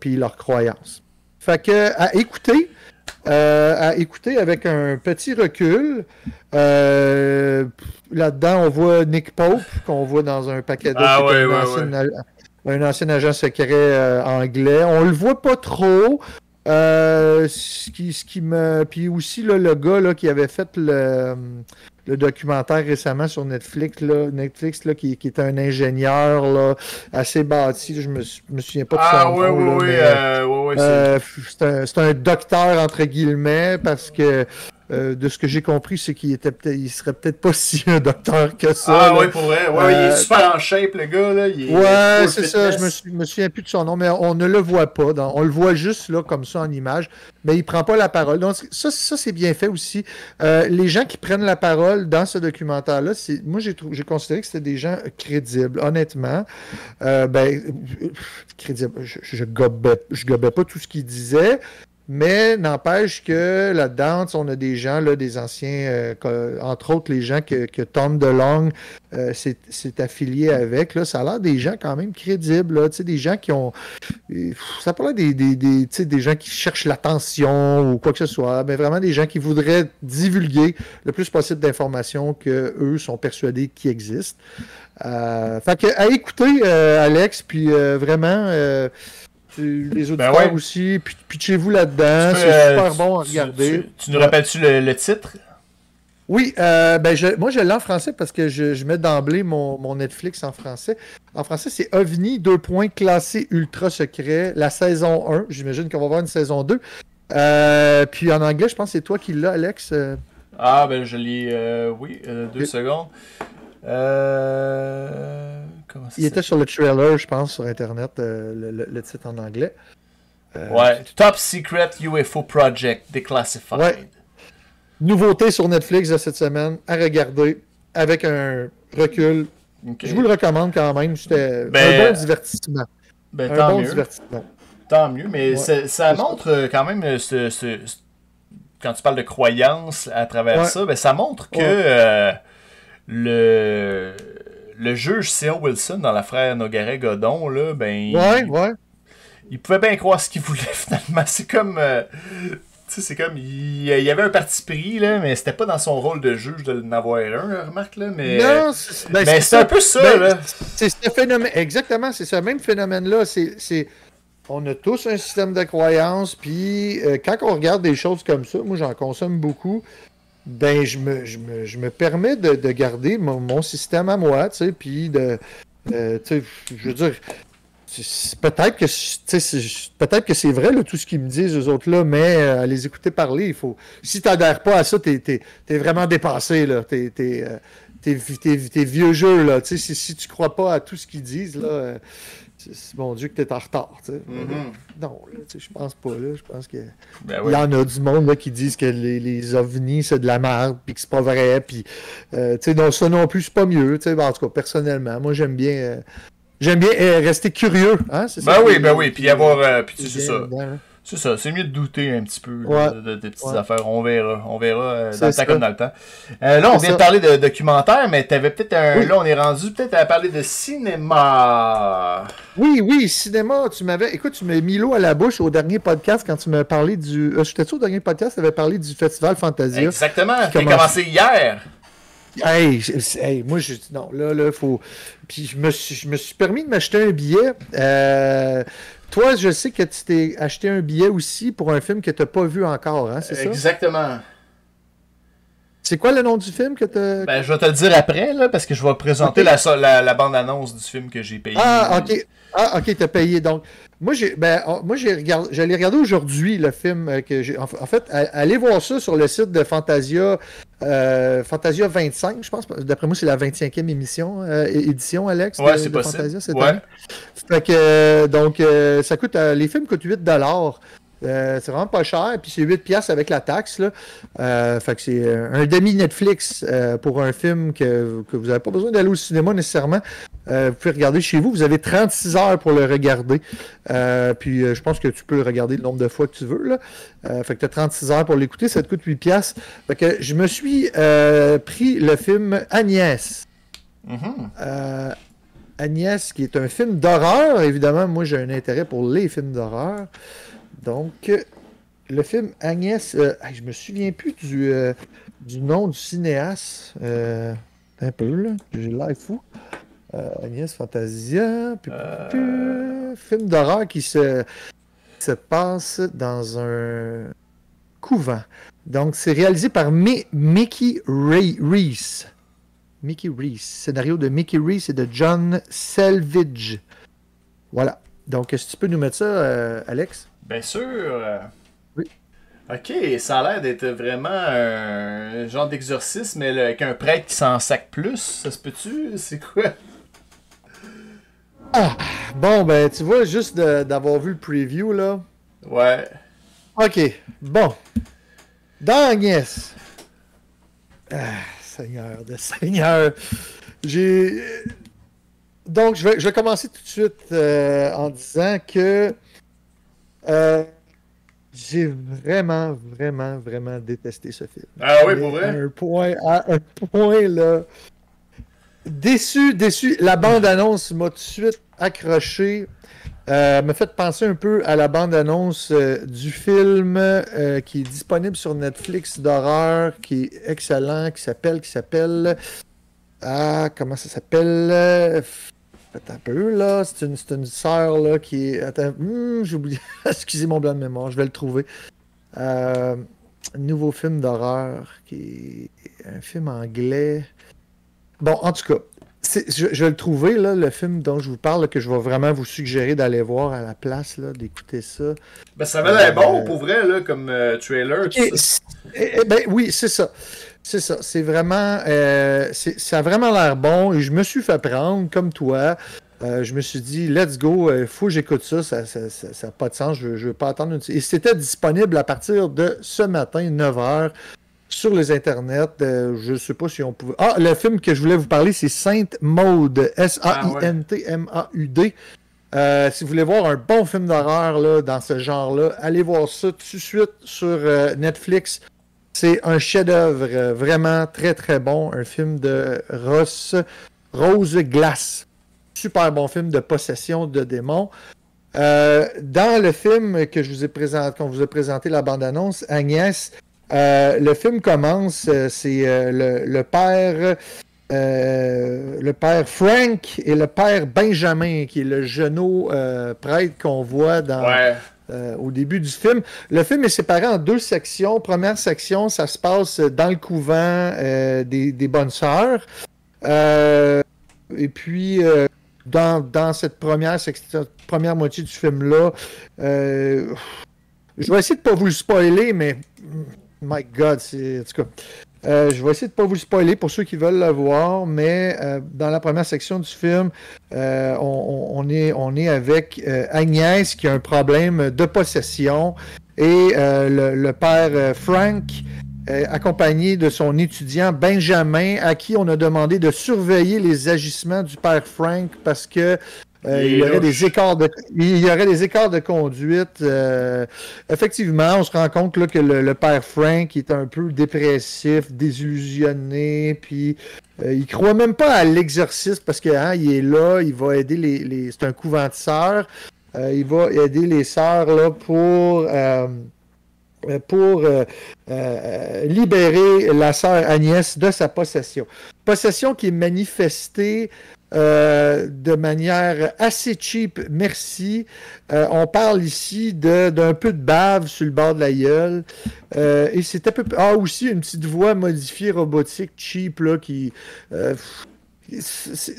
puis leurs croyances. Fait que, à écouter, euh, à écouter avec un petit recul. Euh, Là-dedans, on voit Nick Pope, qu'on voit dans un paquet d'autres, Ah ouais, ouais, a- un ancien agent secret euh, anglais. On le voit pas trop. Euh, ce qui, ce qui me. Puis aussi, là, le gars là, qui avait fait le, le documentaire récemment sur Netflix, là, Netflix là, qui, qui est un ingénieur là, assez bâti. je me, me souviens pas de son Ah nom. ouais, là, ouais, mais, euh, ouais, ouais, c'est- euh, un, c'est un docteur entre guillemets parce que euh, de ce que j'ai compris, c'est qu'il était peut-être, il serait peut-être pas si un docteur que ça. Ah ouais, pour vrai. Ouais, il est Euh, super en shape, le gars, là. Il est Ouais, c'est ça. Je me, suis- me souviens plus de son nom, mais on ne le voit pas. dans- on le voit juste là comme ça en image, mais il prend pas la parole. Donc ça, ça c'est bien fait aussi. Euh, les gens qui prennent la parole dans ce documentaire-là, c'est moi j'ai trou- considéré que c'était des gens crédibles, honnêtement. Ben crédible. Je, je gobais, je gobais pas tout ce qu'il disait. Mais n'empêche que là-dedans, on a des gens, là, des anciens, euh, entre autres les gens que, que Tom DeLong euh, s'est affilié avec. Là, ça a l'air des gens quand même crédibles. Là, des gens qui ont. euh, Ça l'air des, des, des, des gens qui cherchent l'attention ou quoi que ce soit, mais vraiment des gens qui voudraient divulguer le plus possible d'informations que eux sont persuadés qui existent. Euh, fait que, à écouter, euh, Alex, puis euh, vraiment. Les auditeurs ouais. aussi, puis pitchez-vous là-dedans, c'est euh, super bon à regarder. Tu, tu nous rappelles-tu le, le titre? Oui, euh, ben je, moi je l'ai en français parce que je, je mets d'emblée mon, mon Netflix en français. En français, c'est OVNI, deux points, classé ultra secret, la saison 1. J'imagine qu'on va avoir une saison 2. Euh, puis en anglais, je pense que c'est toi qui l'as, Alex. Euh, Ah, ben je l'ai. euh, oui, deux secondes. Euh, comment ça il était sur le trailer, je pense, sur Internet, euh, le, le- le titre en anglais. Euh, Ouais, Top Secret UFO Project Declassified. Ouais. Nouveauté sur Netflix de cette semaine, à regarder avec un recul. Je vous le recommande quand même. C'était Ben, un bon divertissement. Ben, un tant bon mieux. divertissement. Tant mieux, mais Ouais. ça, montre euh, quand même ce, ce- ce- quand tu parles de croyance à travers Ouais. ça, ben, ça montre que Ouais. euh, le le juge C.O. Wilson dans l'affaire Nogaret-Godon, là, ben, Ouais, il, ouais. il pouvait bien croire ce qu'il voulait finalement. C'est comme. euh, tu sais, c'est comme. Il, y avait un parti pris, là, mais c'était pas dans son rôle de juge de n'avoir un, remarque, là, mais. Non, c'est ben, un peu ça, Ben, là. C'est ce phénomène, exactement, c'est ce même phénomène-là. C'est, on a tous un système de croyance, puis euh, quand on regarde des choses comme ça, moi j'en consomme beaucoup, ben je me, je me, je me permets de, de garder mon, système à moi, tu sais, puis de, euh, je veux dire, peut-être que, sais, c'est- vrai tout ce qu'ils me disent eux autres là, mais euh, à les écouter parler, il faut, si t'adhères pas à ça, t'es, t'es vraiment dépassé là, euh, tes, vieux jeux, là. Tu sais, si, si tu crois pas à tout ce qu'ils disent, là, mon Dieu que t'es en retard, tu sais. Mhm. Non, je pense pas, là. Je pense que... Ben Il ouais. y en a du monde, là, qui disent que les, les ovnis, c'est de la merde, puis que c'est pas vrai, puis... euh, tu sais, non, ça non plus, c'est pas mieux, tu sais. Ben, en tout cas, personnellement, moi, j'aime bien... euh, J'aime bien euh, rester curieux, hein, ça Ben oui, ben oui, puis avoir. euh, puis c'est ça. dedans, hein. C'est ça, c'est mieux de douter un petit peu Ouais. de, de- des petites Ouais. affaires. On verra. On verra euh, dans le temps comme dans le temps. Euh, là, on vient de parler de documentaire, mais t'avais peut-être un. Oui. Là, on est rendu peut-être à parler de cinéma. Oui, oui, cinéma, tu m'avais. Écoute, tu m'as mis l'eau à la bouche au dernier podcast quand tu m'as parlé du. Euh, J'étais-tu au dernier podcast, tu avais parlé du Festival Fantasia. Exactement. Qui a commencé hier. Hey, hey, moi, je non, là, là, faut. Puis je me suis, je me suis permis de m'acheter un billet. Euh, Toi, je sais que tu t'es acheté un billet aussi pour un film que tu n'as pas vu encore, hein, c'est? Exactement. C'est quoi le nom du film que tu Ben, je vais te le dire après, là, parce que je vais présenter la, so- la, la bande-annonce du film que j'ai payé. Ah, ok. Ah, ok, t'as payé. Donc, moi, j'ai, ben, moi, j'ai regardé, j'allais regarder aujourd'hui le film euh, que j'ai. En, fait, allez voir ça sur le site de Fantasia, euh, Fantasia 25, je pense. D'après moi, c'est la 25e émission, euh, édition, Alex. Ouais, de- c'est possible. Fantasia Ouais. Fait que, donc, euh, ça coûte. les films coûtent 8 euh, c'est vraiment pas cher, puis c'est 8 piastres avec la taxe. Là. Euh, fait que c'est euh, un demi Netflix euh, pour un film que, que vous n'avez pas besoin d'aller au cinéma nécessairement. Vous pouvez regarder chez vous. Vous avez 36 heures pour le regarder. Puis je pense que tu peux le regarder le nombre de fois que tu veux. Là. Fait que tu as 36 heures pour l'écouter. Ça te coûte 8 piastres. Fait que je me suis pris le film Agnès. Mhm. Euh, Agnès, qui est un film d'horreur. Évidemment, moi, j'ai un intérêt pour les films d'horreur. Donc, le film Agnès, euh, je me souviens plus du, euh, du nom du cinéaste. Euh, un peu, là. J'ai l'air fou. Agnès Fantasia. pu- pu- pu- Film d'horreur qui se, se passe dans un couvent. Donc, c'est réalisé par Mi- Mickey Ray- Reese. Mickey Reese. Scénario de Mickey Reese et de John Selvage. Voilà. Donc, est-ce que tu peux nous mettre ça, euh, Alex? Bien sûr. Oui. Ok, ça a l'air d'être vraiment un genre d'exorcisme, mais avec un prêtre qui s'en sac plus. Ça se peut-tu? C'est quoi? Bon, ben, tu vois, juste d'avoir vu le preview, là. Ouais. OK. Bon. Dans Agnès. Ah, Seigneur de Seigneur. J'ai. Donc, je vais, je vais commencer tout de suite euh, en disant que euh, j'ai vraiment, vraiment, vraiment détesté ce film. Ah oui, pour À vrai? un point, à un point, là. Déçu, déçu. La bande-annonce m'a tout de suite accroché. Euh, m'a fait penser un peu à la bande-annonce euh, du film euh, qui est disponible sur Netflix d'horreur, qui est excellent, qui s'appelle, qui s'appelle. Ah, comment ça s'appelle? Attends un peu, là. C'est une, c'est une sœur, là, qui est. Attends, hmm, j'ai oublié. Excusez mon blanc de mémoire, je vais le trouver. Euh, nouveau film d'horreur, qui est un film anglais. Bon, en tout cas, je, je vais le trouver, là, le film dont je vous parle, là, que je vais vraiment vous suggérer d'aller voir à la place, là, d'écouter ça. Ben, ça avait l'air bon Euh, pour vrai, là, comme euh, trailer. Et- eh, eh ben oui, c'est ça. C'est ça. C'est vraiment. euh, ça a vraiment l'air bon. Et je me suis fait prendre, comme toi. Euh, je me suis dit, let's go, il faut que j'écoute ça. Ça n'a ça, ça- ça a pas de sens. Je ne veux pas attendre. Une... Et c'était disponible à partir de ce matin, 9h, sur les internets. Euh, je ne sais pas si on pouvait. Ah, le film que je voulais vous parler, c'est Sainte Maude. S-A-I-N-T-M-A-U-D. Euh, si vous voulez voir un bon film d'horreur là, dans ce genre-là, allez voir ça tout de suite sur euh, Netflix. C'est un chef-d'œuvre euh, vraiment très très bon. Un film de Ross, Rose Glass. Super bon film de possession de démons. Euh, dans le film que je vous ai présenté, qu'on vous a présenté la bande-annonce, Agnès, euh, le film commence, c'est le, père, le père Frank et le père Benjamin, qui est le genou prêtre qu'on voit dans, Ouais. Euh, au début du film. Le film est séparé en deux sections. Première section, ça se passe dans le couvent euh, des, bonnes sœurs. Euh, et puis, dans, cette première, section, première moitié du film-là, je vais essayer de pas vous le spoiler, mais my God, c'est en tout cas. Euh, je vais essayer de pas vous le spoiler pour ceux qui veulent le voir, mais euh, dans la première section du film, euh, on, on- est, on est avec euh, Agnès qui a un problème de possession et euh, le, le père euh, Frank, accompagné de son étudiant Benjamin, à qui on a demandé de surveiller les agissements du père Frank parce que euh, Il y aurait des écarts de il y aurait des écarts de conduite. euh, effectivement, on se rend compte là, que le, le père Frank est un peu dépressif, désillusionné, puis euh, il croit même pas à l'exorcisme parce que hein, il est là, il va aider les, les- c'est un couvent de sœurs, Euh, il va aider les sœurs là pour euh, pour euh, euh, libérer la sœur Agnès de sa possession. Possession qui est manifestée euh, de manière assez cheap, merci. Euh, on parle ici d'un peu de bave sur le bord de la gueule. Euh, et c'est un peu. Ah, aussi une petite voix modifiée robotique cheap, là, qui.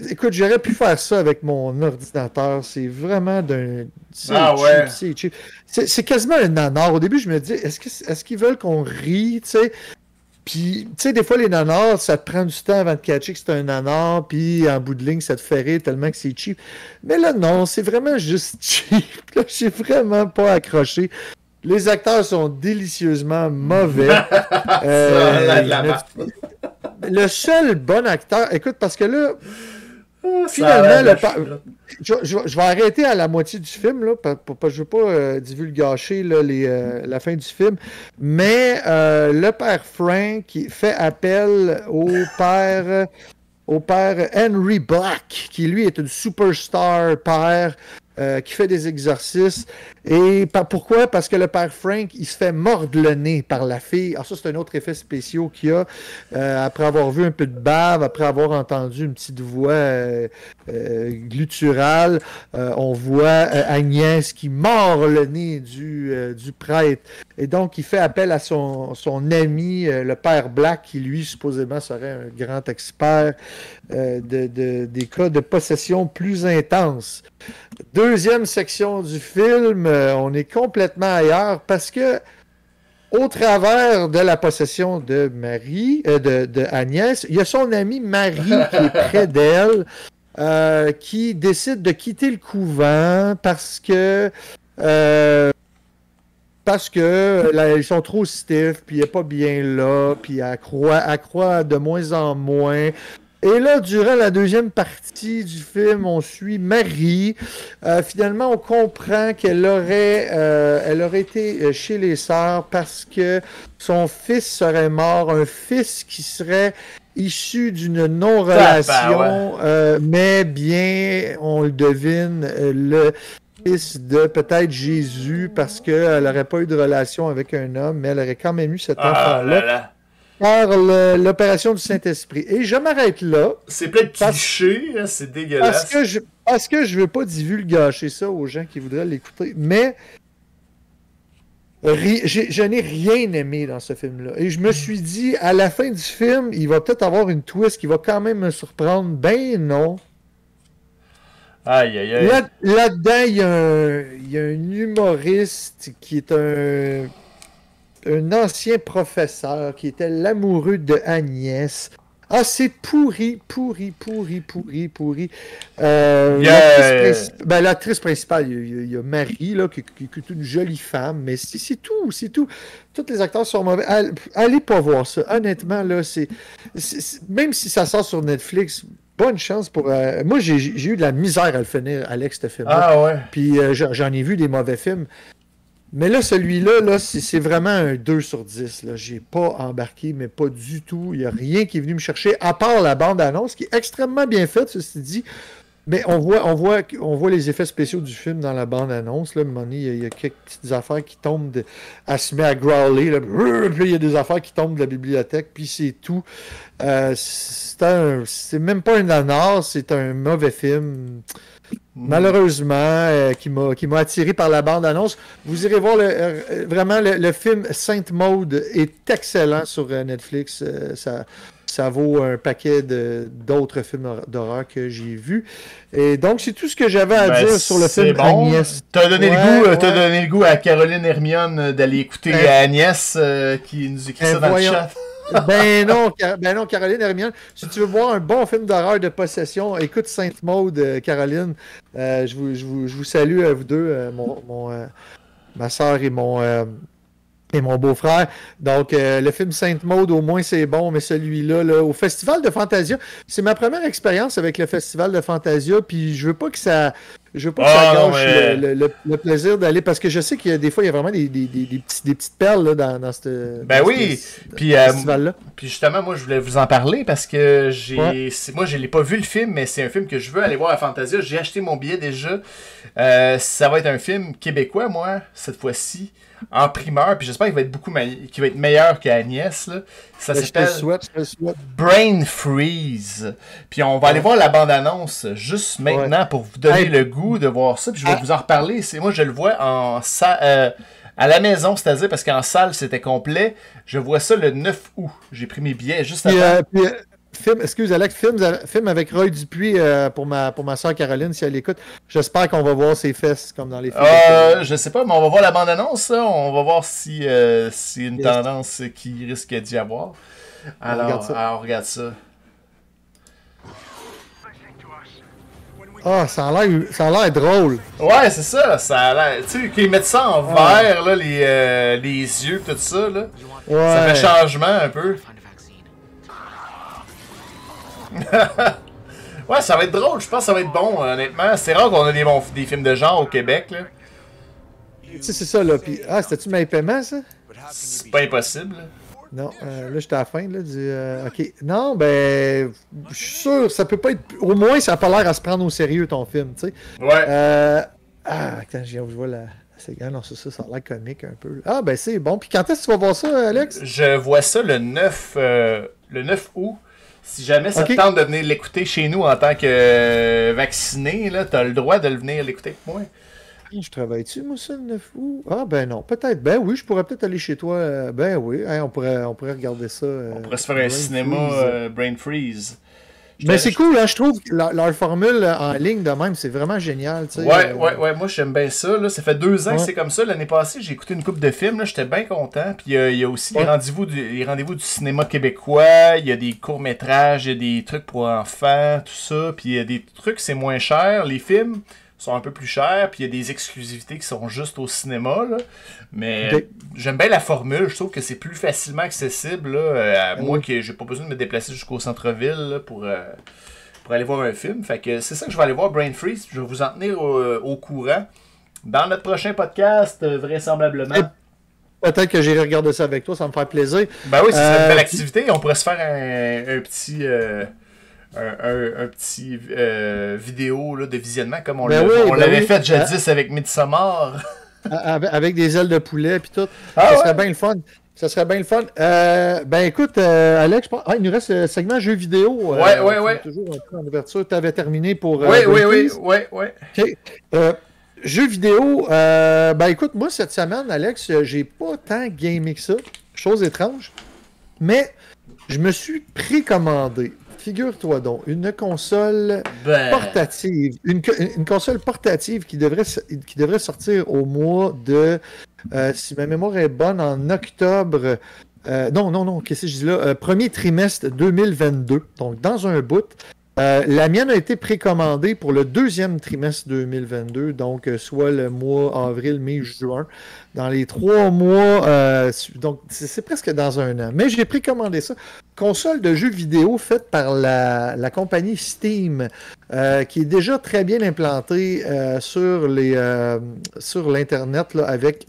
écoute, j'aurais pu faire ça avec mon ordinateur. C'est vraiment d'un. Ah ouais. C'est quasiment un nanar. Au début, je me dis, est-ce qu'ils veulent qu'on rie, tu sais? Puis, tu sais, des fois, les nanars, ça te prend du temps avant de catcher que c'est un nanar, puis en bout de ligne, ça te fait rire tellement que c'est cheap. Mais là, non, c'est vraiment juste cheap. Là, j'ai vraiment pas accroché. Les acteurs sont délicieusement mauvais. Euh, Ça le seul bon acteur, écoute, parce que là, Ça a Finalement, le je, je- je vais arrêter à la moitié du film, là, pour, je ne veux pas euh, divulgacher là, les, euh, la fin du film. Mais euh, le père Frank qui fait appel au père, au père Henry Black, qui lui est une superstar père. Euh, qui fait des exercices. Et par- pourquoi? Parce que le père Frank, il se fait mordre le nez par la fille. Alors ça, c'est un autre effet spécial qu'il y a. euh, après avoir vu un peu de bave, après avoir entendu une petite voix euh, euh, glutturale, on voit Agnès qui mord le nez du, du prêtre. Et donc, il fait appel à son, son ami, le père Black, qui lui, supposément, serait un grand expert de, de- des cas de possession plus intenses. Deuxième section du film, euh, on est complètement ailleurs parce que au travers de la possession de Marie, euh, de, de Agnès, il y a son amie Marie qui est près d'elle, euh, qui décide de quitter le couvent parce que euh, parce que là, ils sont trop stiff, puis il n'est pas bien là, puis elle croit, elle croit de moins en moins. Et là, durant la deuxième partie du film, on suit Marie. Euh, finalement, on comprend qu'elle aurait, euh, elle aurait été euh, chez les sœurs parce que son fils serait mort, un fils qui serait issu d'une non-relation, Tabarouette. euh, mais bien, on le devine, le fils de peut-être Jésus parce qu'elle n'aurait pas eu de relation avec un homme, mais elle aurait quand même eu cet Ah enfant-là là là. Par l'opération du Saint-Esprit. Et je m'arrête là C'est plein de clichés, hein, c'est dégueulasse. parce que je parce que je veux pas divulgacher ça aux gens qui voudraient l'écouter, mais ri- je n'ai rien aimé dans ce film-là. Et je me suis dit, à la fin du film, il va peut-être avoir une twist qui va quand même me surprendre. Ben non. Aïe, aïe, aïe. Là- Là-dedans, il y, a un- il y a un humoriste qui est un, un ancien professeur qui était l'amoureux de Agnès. Ah, c'est pourri, pourri, pourri, pourri, pourri. Euh, l'actrice princi- ben, L'actrice principale, il y, a, il y a Marie, là, qui, qui- qui est une jolie femme, mais c'est c'est tout, c'est tout. Tous les acteurs sont mauvais. Allez, allez pas voir ça. Honnêtement, là, c'est. Même si ça sort sur Netflix, bonne chance pour. euh, Moi, j'ai eu de la misère à le finir, Alex, ce film-là. Ah ouais. Puis euh, j'en ai vu des mauvais films. Mais là, celui-là, là, c'est vraiment un 2 sur 10. Là. J'ai pas embarqué, mais pas du tout. Il n'y a rien qui est venu me chercher, à part la bande-annonce, qui est extrêmement bien faite, ceci dit. Mais on voit, on, voit, on voit les effets spéciaux du film dans la bande-annonce. Là, il y, a, il y a quelques petites affaires qui tombent. De... Elle se met à growler. Là, puis il y a des affaires qui tombent de la bibliothèque, puis c'est tout. Euh, c'est même pas un nanar, c'est un mauvais film malheureusement, euh, qui m'a qui m'a attiré par la bande-annonce. Vous irez voir le, euh, vraiment le, le film Sainte Maude est excellent sur euh, Netflix. Euh, ça, ça vaut un paquet d'autres films hor- d'horreur que j'ai vus. Et donc, c'est tout ce que j'avais à Ben, dire sur le film bon. Agnès. T'as donné, Ouais, le goût, ouais. donné le goût à Caroline Hermione d'aller écouter Ben, Agnès qui nous écrit ben, ça dans voyons. le chat. Ben non, ben non, Caroline Hermione. Si tu veux voir un bon film d'horreur de possession, écoute Sainte Maude, euh, Caroline. Euh, je, vous, je, vous, je vous salue à vous deux, euh, mon, euh, ma soeur et mon, euh, et mon beau-frère. Donc, euh, le film Sainte Maude, au moins, c'est bon, mais celui-là, là, au Festival de Fantasia, c'est ma première expérience avec le Festival de Fantasia, puis je veux pas que ça. Je veux pas que Ah, ça non, gâche le, le- le plaisir d'aller parce que je sais qu'il y a des fois, il y a vraiment des, des, des, des petits- des petites perles là, dans, dans cette. Ben oui, ce- puis, euh, festival-là. Puis justement, moi, je voulais vous en parler parce que j'ai. Ouais. c'est- Moi, je l'ai pas vu le film, mais c'est un film que je veux aller voir à Fantasia. J'ai acheté mon billet déjà. Euh, ça va être un film québécois, moi, cette fois-ci, en primeur. Puis j'espère qu'il va être beaucoup qu'il va être meilleur qu'Agnès. Là. Ça Ben, s'appelle souhaite. Brain Freeze. Puis on va aller voir la bande-annonce juste maintenant pour vous donner Hey. le goût de voir ça. Puis je vais Ah. vous en reparler. C'est moi, je le vois en sa- euh, à la maison, c'est-à-dire parce qu'en salle c'était complet. Je vois ça le 9 août. J'ai pris mes billets juste Puis, avant. euh, puis, euh, film, excuse Alex, film, film avec Roy Dupuis euh, pour ma, pour ma soeur Caroline, si elle écoute. J'espère qu'on va voir ses fesses comme dans les films. Euh, je sais pas, mais on va voir la bande-annonce. On va voir si euh, c'est une Yes. tendance qui risque d'y avoir. Alors, regarde ça. alors, on regarde ça. Ah, ça a l'air ça a l'air drôle. Ouais, c'est ça. Ça a l'air. Tu sais, qu'ils mettent ça en vert, là, les, euh, les yeux, tout ça, là. Ça Ouais. fait changement un peu. ouais, ça va être drôle. Je pense que ça va être bon, honnêtement. C'est rare qu'on a des, bons, des films de genre au Québec, là. Tu sais, c'est ça, là. Puis, ah, c'était-tu mes paiements, ça? C'est pas impossible. là. Non, euh, là, j'étais à la fin, là, du... euh, OK. Non, ben, je suis sûr, ça peut pas être... Au moins, ça a pas l'air à se prendre au sérieux, ton film, tu sais. Ouais. Euh... Ah, attends, je je vois la... C'est ah, non, c'est ça, ça a l'air comique un peu. Ah, ben, c'est bon. Puis quand est-ce que tu vas voir ça, Alex? Je vois ça le 9, euh, le 9 août. Si jamais ça Ok. te tente de venir l'écouter chez nous en tant que euh, vacciné, là, t'as le droit de le venir l'écouter avec moi. Je travaille-tu, moi, ça, le 9 août? Ah, ben non, peut-être. Ben oui, je pourrais peut-être aller chez toi. euh, Ben oui, on, pourrait, on pourrait regarder ça. euh, On pourrait se faire un cinéma euh, Brain Freeze. Mais te- c'est cool, hein, je trouve que leur, leur formule en ligne de même, c'est vraiment génial. tu sais. Ouais, Euh, ouais, ouais, moi j'aime bien ça. Là. Ça fait deux ans que c'est comme ça. L'année passée, j'ai écouté une couple de films, là, j'étais bien content. Puis euh, il y a aussi les rendez-vous du, les rendez-vous du cinéma québécois, il y a des courts-métrages, il y a des trucs pour enfants, tout ça. Puis il y a des trucs, c'est moins cher. Les films sont un peu plus chers, puis il y a des exclusivités qui sont juste au cinéma. Là. Mais euh, j'aime bien la formule, je trouve que c'est plus facilement accessible. Là, euh, à Ah moi que j'ai pas besoin de me déplacer jusqu'au centre-ville pour. euh, pour aller voir un film. Fait que c'est ça que je vais aller voir Brain Freeze. Je vais vous en tenir au, au courant. Dans notre prochain podcast, euh, vraisemblablement. Et- Peut-être que j'irai regarder ça avec toi, ça me fait plaisir. Ben oui, c'est Euh, une belle activité. On pourrait se faire un, un petit. Euh, un, un- un petit euh, vidéo là, de visionnement comme on Ben oui, ben l'avait oui. fait jadis avec Midsommar. Avec, avec des ailes de poulet puis tout. Ah ça ouais? serait bien le fun. Ça serait bien le fun. Euh, ben écoute, euh, Alex, je pense- ah, il nous reste le segment jeux vidéo. euh, Ouais, ouais, qui ouais. est Toujours un peu en ouverture. Tu avais terminé pour. euh, Oui, oui, oui, oui, oui. OK. Euh, jeux vidéo, euh, ben écoute, moi cette semaine, Alex, euh, j'ai pas tant gamé que ça. Chose étrange. Mais je me suis précommandé, figure-toi donc, une console Ben, portative. Une, co- une console portative qui devrait, s- qui devrait sortir au mois de. euh, si ma mémoire est bonne, en octobre. euh, non, non, non, qu'est-ce que je dis là? Euh, premier trimestre 2022. Donc, dans un bout. La mienne a été précommandée pour le deuxième trimestre 2022, donc soit le mois avril, mai, juin. Dans les trois mois, euh, donc c'est c'est presque dans un an. Mais j'ai précommandé ça. Console de jeux vidéo faite par la, la compagnie Steam, euh, qui est déjà très bien implantée euh, sur les sur l'internet avec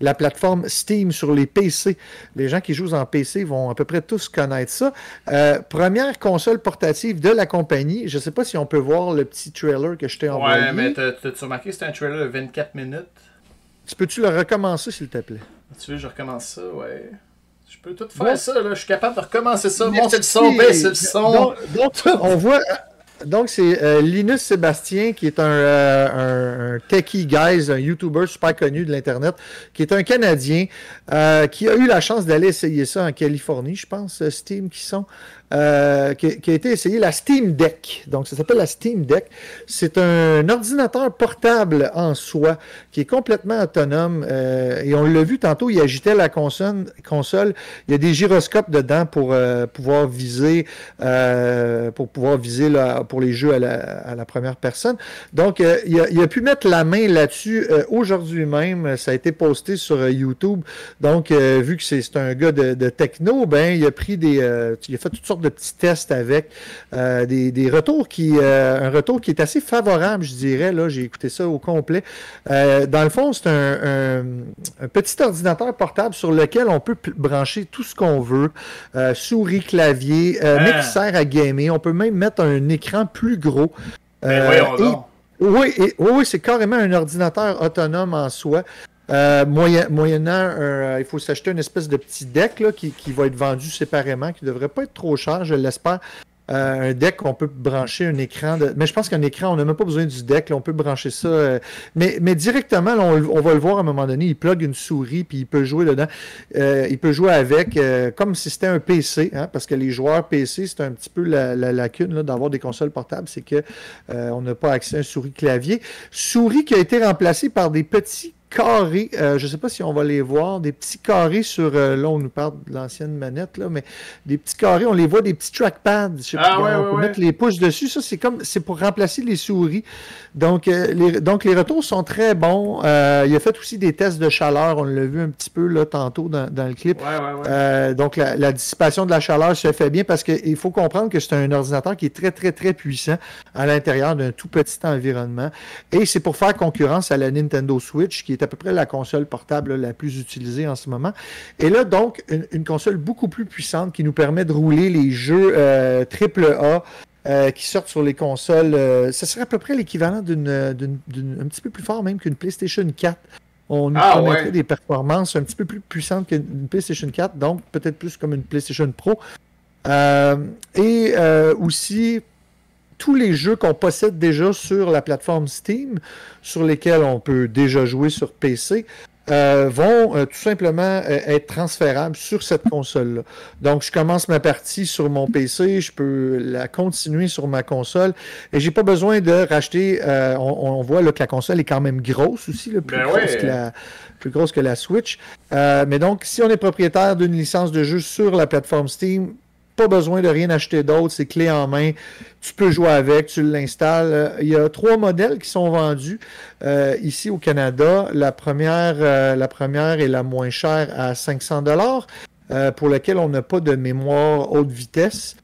la plateforme Steam sur les PC. Les gens qui jouent en PC vont à peu près tous connaître ça. Première console portative de la compagnie. Je ne sais pas si on peut voir le petit trailer que je t'ai envoyé. ouais, mais t'as- t'as-tu remarqué que c'était un trailer de 24 minutes? Tu peux-tu le recommencer, s'il te plaît? Tu veux, je recommence ça, ouais. Je peux tout faire Ouais. ça, là. Je suis capable de recommencer ça. Monter le son, baisser le son. Donc, donc, on voit. Donc, c'est euh, Linus Sébastien, qui est un, euh, un, un techie guys, un YouTuber super connu de l'Internet, qui est un Canadien, euh, qui a eu la chance d'aller essayer ça en Californie, je pense, Steam qui sont, euh, qui, a été essayé la Steam Deck. Donc, ça s'appelle la Steam Deck. C'est un ordinateur portable en soi, qui est complètement autonome. euh, et on l'a vu tantôt, il agitait la console. Il y a des gyroscopes dedans pour euh, pouvoir viser, pour pouvoir viser pour les jeux à la, première personne. Donc, il, a, pu mettre la main là-dessus aujourd'hui même. Ça a été posté sur YouTube. Donc, vu que c'est un gars de, techno, ben, il a pris des. il a fait toutes sortes de petits tests avec des, retours qui. un retour qui est assez favorable, je dirais. Là, j'ai écouté ça au complet. dans le fond, c'est un, un, petit ordinateur portable sur lequel on peut brancher tout ce qu'on veut. souris, clavier, ah. mixeur à gamer. On peut même mettre un écran plus gros. Ben euh, oui, oui, c'est carrément un ordinateur autonome en soi. Euh, moyen, moyennant, euh, il faut s'acheter une espèce de petit deck qui, qui, va être vendu séparément, qui ne devrait pas être trop cher, je l'espère. Euh, un deck, on peut brancher un écran. De... Mais je pense qu'un écran, on n'a même pas besoin du deck. on peut brancher ça. Mais, mais directement, on, va le voir à un moment donné. Il plug une souris, puis il peut jouer dedans. Il peut jouer avec, comme si c'était un PC. Hein, parce que les joueurs PC, c'est un petit peu la, lacune d'avoir des consoles portables. C'est que on n'a pas accès à un souris-clavier. Souris qui a été remplacée par des petits carrés. Euh, je ne sais pas si on va les voir. Des petits carrés sur. Euh, là, on nous parle de l'ancienne manette, là, mais des petits carrés, on les voit, des petits trackpads. Je sais ah, on peut mettre les pouces dessus. Ça, c'est comme. C'est pour remplacer les souris. Donc, euh, les, donc, les retours sont très bons. il a fait aussi des tests de chaleur. On l'a vu un petit peu là, tantôt dans, le clip. donc, la, la, dissipation de la chaleur se fait bien parce qu'il faut comprendre que c'est un ordinateur qui est très, très, très puissant à l'intérieur d'un tout petit environnement. Et c'est pour faire concurrence à la Nintendo Switch qui est à peu près la console portable la plus utilisée en ce moment. Et là, donc, une, console beaucoup plus puissante qui nous permet de rouler les jeux euh, AAA euh, qui sortent sur les consoles. Euh, ça serait à peu près l'équivalent d'une, un petit peu plus fort même qu'une PlayStation 4. On nous ah, permettrait des performances un petit peu plus puissantes qu'une PlayStation 4, donc peut-être plus comme une PlayStation Pro. et aussi, tous les jeux qu'on possède déjà sur la plateforme Steam, sur lesquels on peut déjà jouer sur PC, euh, vont euh, tout simplement euh, être transférables sur cette console-là. Donc, je commence ma partie sur mon PC, je peux la continuer sur ma console et j'ai pas besoin de racheter. On, voit là, que la console est quand même grosse aussi, le plus, ben grosse que la, plus grosse que la Switch. mais donc, si on est propriétaire d'une licence de jeu sur la plateforme Steam, pas besoin de rien acheter d'autre, c'est clé en main. Tu peux jouer avec, tu l'installes. Euh, il y a trois modèles qui sont vendus euh, ici au Canada. La première, euh, la première est la moins chère à 500 dollars. pour laquelle on n'a pas de mémoire haute vitesse.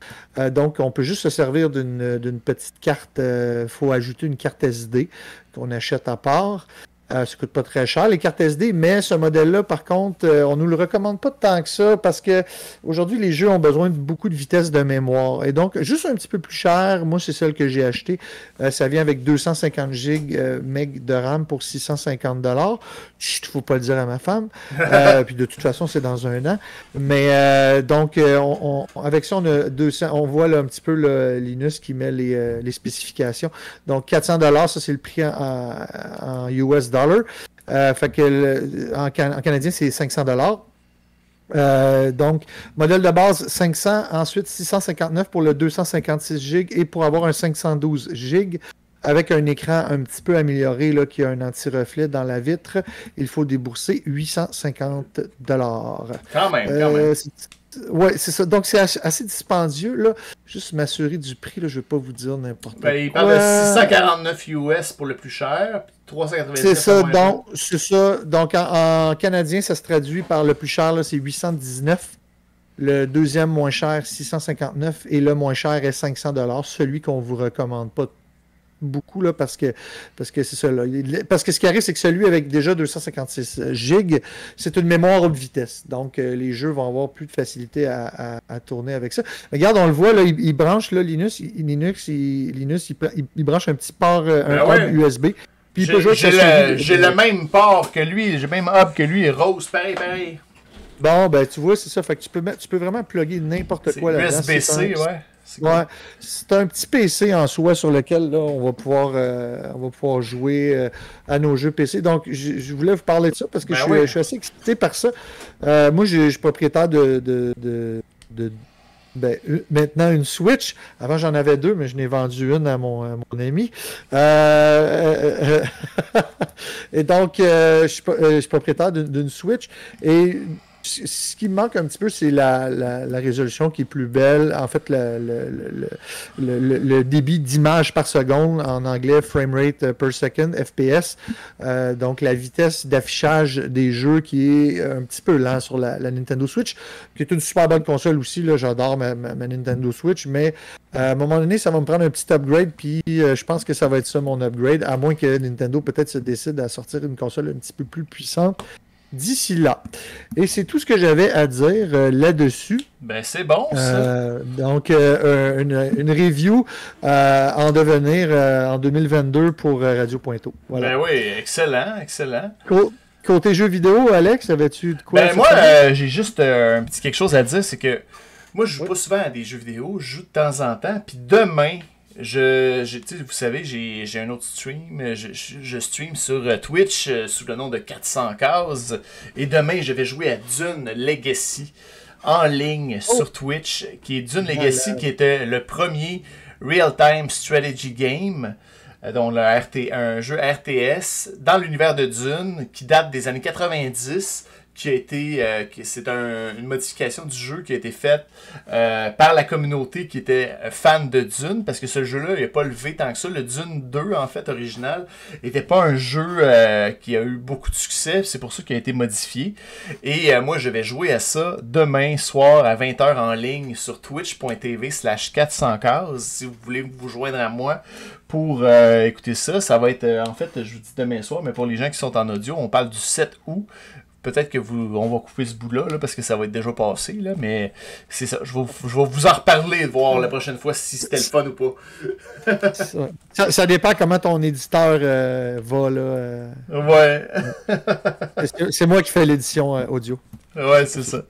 donc, on peut juste se servir d'une petite carte. Il faut ajouter une carte SD qu'on achète à part. Euh, ça ne coûte pas très cher, les cartes SD, mais ce modèle-là, par contre, euh, on ne nous le recommande pas tant que ça parce que aujourd'hui, les jeux ont besoin de beaucoup de vitesse de mémoire. Et donc, juste un petit peu plus cher, moi, c'est celle que j'ai achetée. Euh, ça vient avec 250 GB meg de RAM pour 650 dollars. Il ne faut pas le dire à ma femme. puis de toute façon, c'est dans un an. Mais donc, avec ça, on a 200, on voit là, un petit peu le, Linus qui met les, spécifications. Donc, 400 dollars, ça c'est le prix en, en US fait que en, canadien, c'est 500 dollars. Euh, donc, modèle de base 500, ensuite 659 pour le 256 GB et pour avoir un 512 GB avec un écran un petit peu amélioré là, qui a un anti-reflet dans la vitre, il faut débourser 850 dollars. Quand même, quand même. Oui, c'est ça. Donc, c'est assez dispendieux. Là. Juste m'assurer du prix, là, je ne vais pas vous dire n'importe ben, quoi. Il parle de 649 US pour le plus cher, puis 397 C'est ça. Donc, c'est ça. Donc, en, canadien, ça se traduit par le plus cher, c'est 819. Le deuxième moins cher, 659. Et le moins cher est 500 Celui qu'on ne vous recommande pas beaucoup là, parce que parce que c'est ça. Parce que ce qui arrive, c'est que celui avec déjà 256 gigs, c'est une mémoire haute vitesse. Donc euh, les jeux vont avoir plus de facilité à, tourner avec ça. Regarde, on le voit là, il, branche là, Linux, il, Linux, il, Linux, il, branche un petit port, euh, un ben USB. Puis il peut jouer J'ai le, même port que lui, j'ai le même hub que lui, rose, pareil, pareil. Bon, ben tu vois, c'est ça. Fait que tu peux, tu peux vraiment plugger n'importe quoi là-dedans. USB-C, ouais. Ouais, c'est un petit PC en soi sur lequel là, on, va pouvoir, euh, on va pouvoir jouer euh, à nos jeux PC. Donc, je voulais vous parler de ça parce que ben je, suis, assez excité par ça. Euh, moi, je suis propriétaire de, de, de, ben, maintenant une Switch. Avant, j'en avais deux, mais je n'ai vendu une à mon, à mon ami. et donc, je suis, je, suis, propriétaire d'une Switch. Et ce qui manque un petit peu, c'est la, résolution qui est plus belle. En fait, le, débit d'image par seconde, en anglais, frame rate per second, FPS. Euh, donc, la vitesse d'affichage des jeux qui est un petit peu lent sur la, Nintendo Switch, qui est une super bonne console aussi. J'adore ma, Nintendo Switch, mais euh, à un moment donné, ça va me prendre un petit upgrade, puis euh, je pense que ça va être ça mon upgrade, à moins que Nintendo peut-être se décide à sortir une console un petit peu plus puissante d'ici là. Et c'est tout ce que j'avais à dire euh, là-dessus. Ben, c'est bon, ça. Euh, donc, euh, une, une review en devenir en 2022 pour Radio Pointo. Voilà. Ben oui, excellent, excellent. Côté jeux vidéo, Alex, avais-tu de quoi Ben moi, j'ai juste un petit quelque chose à dire, c'est que moi, je joue Oui. pas souvent à des jeux vidéo, je joue de temps en temps, puis demain, je, vous savez, j'ai un autre stream, je, je, je stream sur euh, Twitch euh, sous le nom de 400 cases, et demain, je vais jouer à Dune Legacy en ligne Oh. sur Twitch, qui est Dune Legacy, qui était le premier real-time strategy game euh, dont le RT, un jeu RTS dans l'univers de Dune qui date des années 90 qui a été euh, c'est un- une modification du jeu qui a été faite euh, par la communauté qui était fan de Dune parce que ce jeu-là il n'a pas levé tant que ça le Dune 2 en fait original était pas un jeu euh, qui a eu beaucoup de succès c'est pour ça qu'il a été modifié et moi je vais jouer à ça demain soir à 20h en ligne sur twitch.tv slash 400 cases si vous voulez vous joindre à moi pour écouter ça. Ça va être, en fait, je vous dis demain soir, mais pour les gens qui sont en audio, on parle du 7 août. Peut-être que vous, on va couper ce bout-là, là, parce que ça va être déjà passé, là, mais c'est ça. Je vais, je vais vous en reparler, de voir la prochaine fois si c'était le fun ou pas. Ça, dépend comment ton éditeur euh, va. Là, euh. Ouais, C'est- C'est moi qui fais l'édition euh, audio. ouais, c'est ça.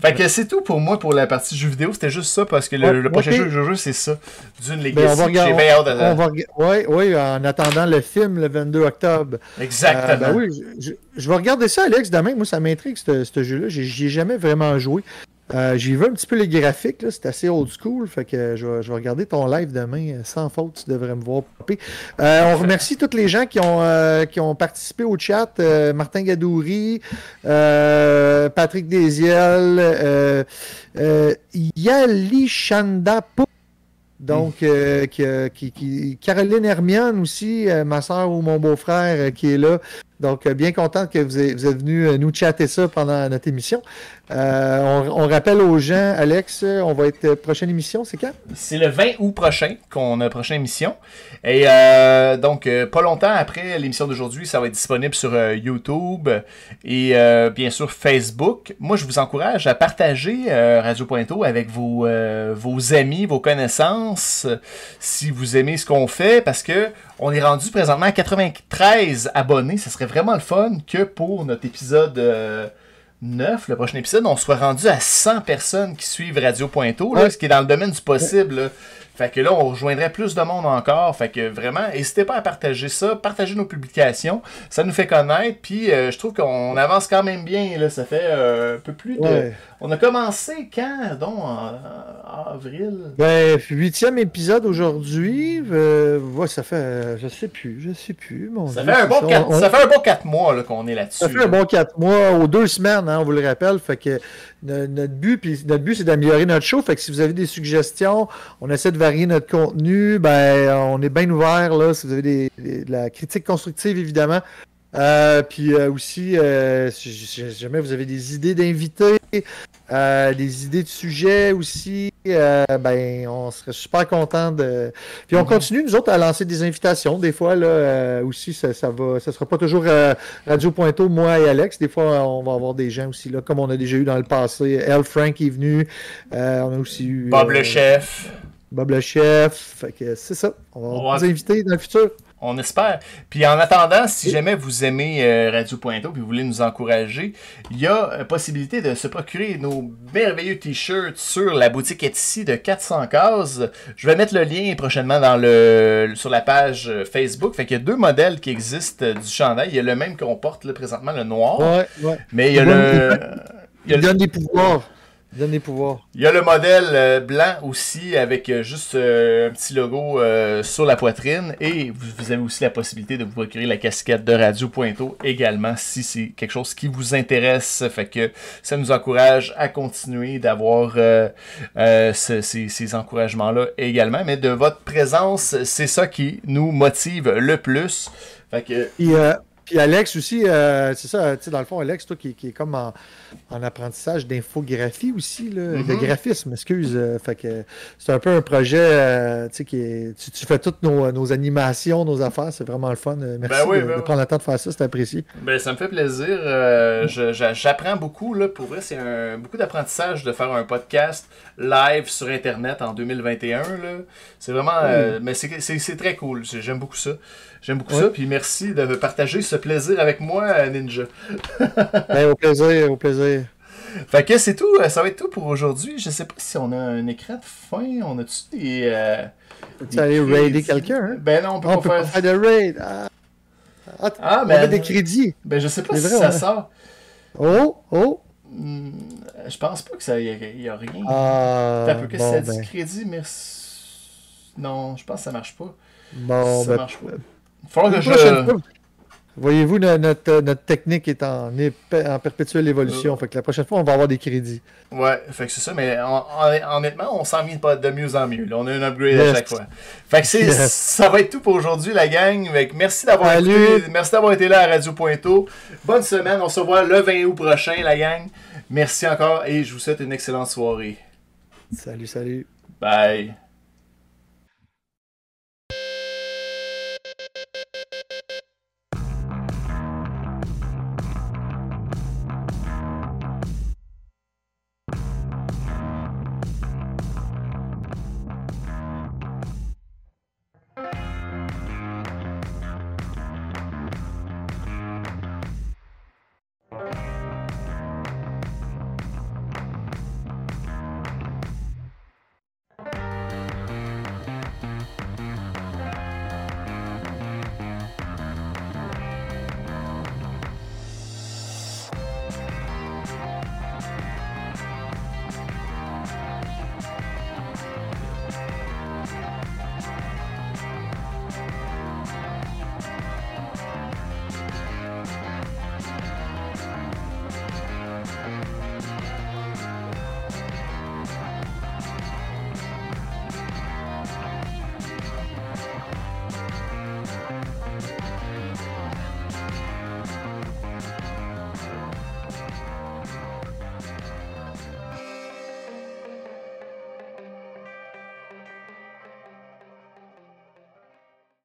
Fait que c'est tout pour moi pour la partie jeu vidéo. C'était juste ça parce que le, Ouais, le prochain jeu que je joue, c'est ça. D'une Ben, Legacy. on va J'ai regarder. bien hâte à- On va ouais, ouais, en attendant le film le 22 octobre. Exactement. Euh, ben oui, je, je- je vais regarder ça, Alex, demain. Moi, ça m'intrigue, ce ce jeu-là. J'ai- J'y ai jamais vraiment joué. Euh, J'ai vu un petit peu les graphiques, c'est assez old school, fait que je vais, regarder ton live demain euh, sans faute, tu devrais me voir popper. Euh, on remercie tous les gens qui ont, euh, qui ont participé au chat, Martin Gadouri, Patrick euh, Yali Chanda Pou, donc, qui, Caroline Hermione aussi, ma soeur ou mon beau-frère qui est là. Donc, euh, bien content que vous êtes, venu euh, nous chatter ça pendant notre émission. Euh, on, rappelle aux gens, Alex, on va être prochaine émission, c'est quand? C'est le 20 août prochain qu'on a prochaine émission. Et donc, pas longtemps après l'émission d'aujourd'hui, ça va être disponible sur YouTube et bien sûr Facebook. Moi, je vous encourage à partager Radio Pointo avec vos, amis, vos connaissances, si vous aimez ce qu'on fait, parce que on est rendu présentement à 93 abonnés. Ça serait vraiment le fun que pour notre épisode... euh, 9, le prochain épisode, on soit rendu à 100 personnes qui suivent Radio Pointo, là, Ouais. ce qui est dans le domaine du possible. là. Fait que là, on rejoindrait plus de monde encore. Fait que vraiment, n'hésitez pas à partager ça, partager nos publications. Ça nous fait connaître. Puis euh, je trouve qu'on avance quand même bien. Là. Ça fait euh, un peu plus de. Ouais. On a commencé quand donc en, en avril? Ben, huitième épisode aujourd'hui. Euh, ouais, ça fait, je sais plus, je sais plus. Mon ça Dieu, fait, un bon on- quatre, on- ça fait un bon 4 mois là, qu'on est là-dessus. Ça fait là. un bon quatre mois aux deux semaines, hein, on vous le rappelle. Fait que no- notre but, puis notre but, c'est d'améliorer notre show. Fait que si vous avez des suggestions, on essaie de varier notre contenu. Ben, on est bien ouvert là. Si vous avez des, des- de la critique constructive, évidemment. Euh, puis euh, aussi, euh, si, jamais vous avez des idées d'invités, des idées de sujets aussi, ben, on serait super content de. Puis on Mhm. continue, nous autres, à lancer des invitations. Des fois, là, aussi, ça, ça va, ça sera pas toujours Radio Pointo, moi et Alex. Des fois, on va avoir des gens aussi, là, comme on a déjà eu dans le passé. El Frank est venu. On a aussi eu. Bob le chef. Bob le chef. Fait que c'est ça. On va On va- vous inviter dans le futur. On espère. Puis en attendant, si jamais vous aimez euh, Radio Pointo et vous voulez nous encourager, il y a euh, possibilité de se procurer nos merveilleux t-shirts sur la boutique Etsy de 400 cases. Je vais mettre le lien prochainement dans le sur la page euh, Facebook. Fait qu'il y a deux modèles qui existent du chandail. Il y a le même qu'on porte là, présentement, le noir. Ouais, ouais. Mais il y a le. il y a Il le- donne des pouvoirs. Donne les pouvoirs. Il y a le modèle euh, blanc aussi avec euh, juste euh, un petit logo sur la poitrine et vous, avez aussi la possibilité de vous procurer la casquette de Radio Pointo également si c'est quelque chose qui vous intéresse. Fait que ça nous encourage à continuer d'avoir euh, euh, ce- ces, ces encouragements-là également. Mais de votre présence, c'est ça qui nous motive le plus. Fait que Puis, euh, puis Alex aussi, euh, c'est ça, tu sais, dans le fond, Alex, toi qui, qui est comme en, en apprentissage d'infographie aussi, là, de Mhm. graphisme, excuse. euh, fait que c'est un peu un projet, euh, tu sais, qui est. Tu, tu fais toutes nos, nos animations, nos affaires, c'est vraiment le fun. Euh, Merci Ben oui, de, ben de oui. prendre le temps de faire ça, c'est apprécié. Ben, ça me fait plaisir. J'apprends beaucoup. Là. Pour vrai, c'est beaucoup d'apprentissage de faire un podcast live sur Internet en 2021. là. C'est vraiment... mais c'est- très cool. J'aime beaucoup ça. J'aime beaucoup Ouais. ça. Puis merci de partager ce plaisir avec moi, euh, Ninja. Ben, au plaisir, au plaisir. Fait que c'est tout. euh, Ça va être tout pour aujourd'hui. Je sais pas si on a un écran de fin. On a-tu des... euh, des aller raider quelqu'un? Hein? Ben non, on peut Ah, on pas peut faire... pas faire de raid. Ah, Ah, Ah, on ben- met des crédits. Ben je sais pas si vrai, ça a- sort. Oh, oh. Hmm, je pense pas que ça... y a, y a rien. Ah, T'as un peu que bon, ça dit ben, crédit, mais. Non, je pense que ça marche pas. bon, ça ben, marche pas. Il faudra que je. Voyez-vous, no- notre, notre technique est en, en perpétuelle évolution. Euh. Fait que la prochaine fois, on va avoir des crédits. Ouais, fait que c'est ça, mais en- en- honnêtement, on s'en vient pas de mieux en mieux. là. On a un upgrade à chaque fois. Fait que Yes. ça va être tout pour aujourd'hui, la gang. Fait que merci d'avoir écouté- merci d'avoir été là à Radio Pointo. Bonne semaine. On se revoit le 20 août prochain, la gang. Merci encore et je vous souhaite une excellente soirée. Salut, salut. Bye.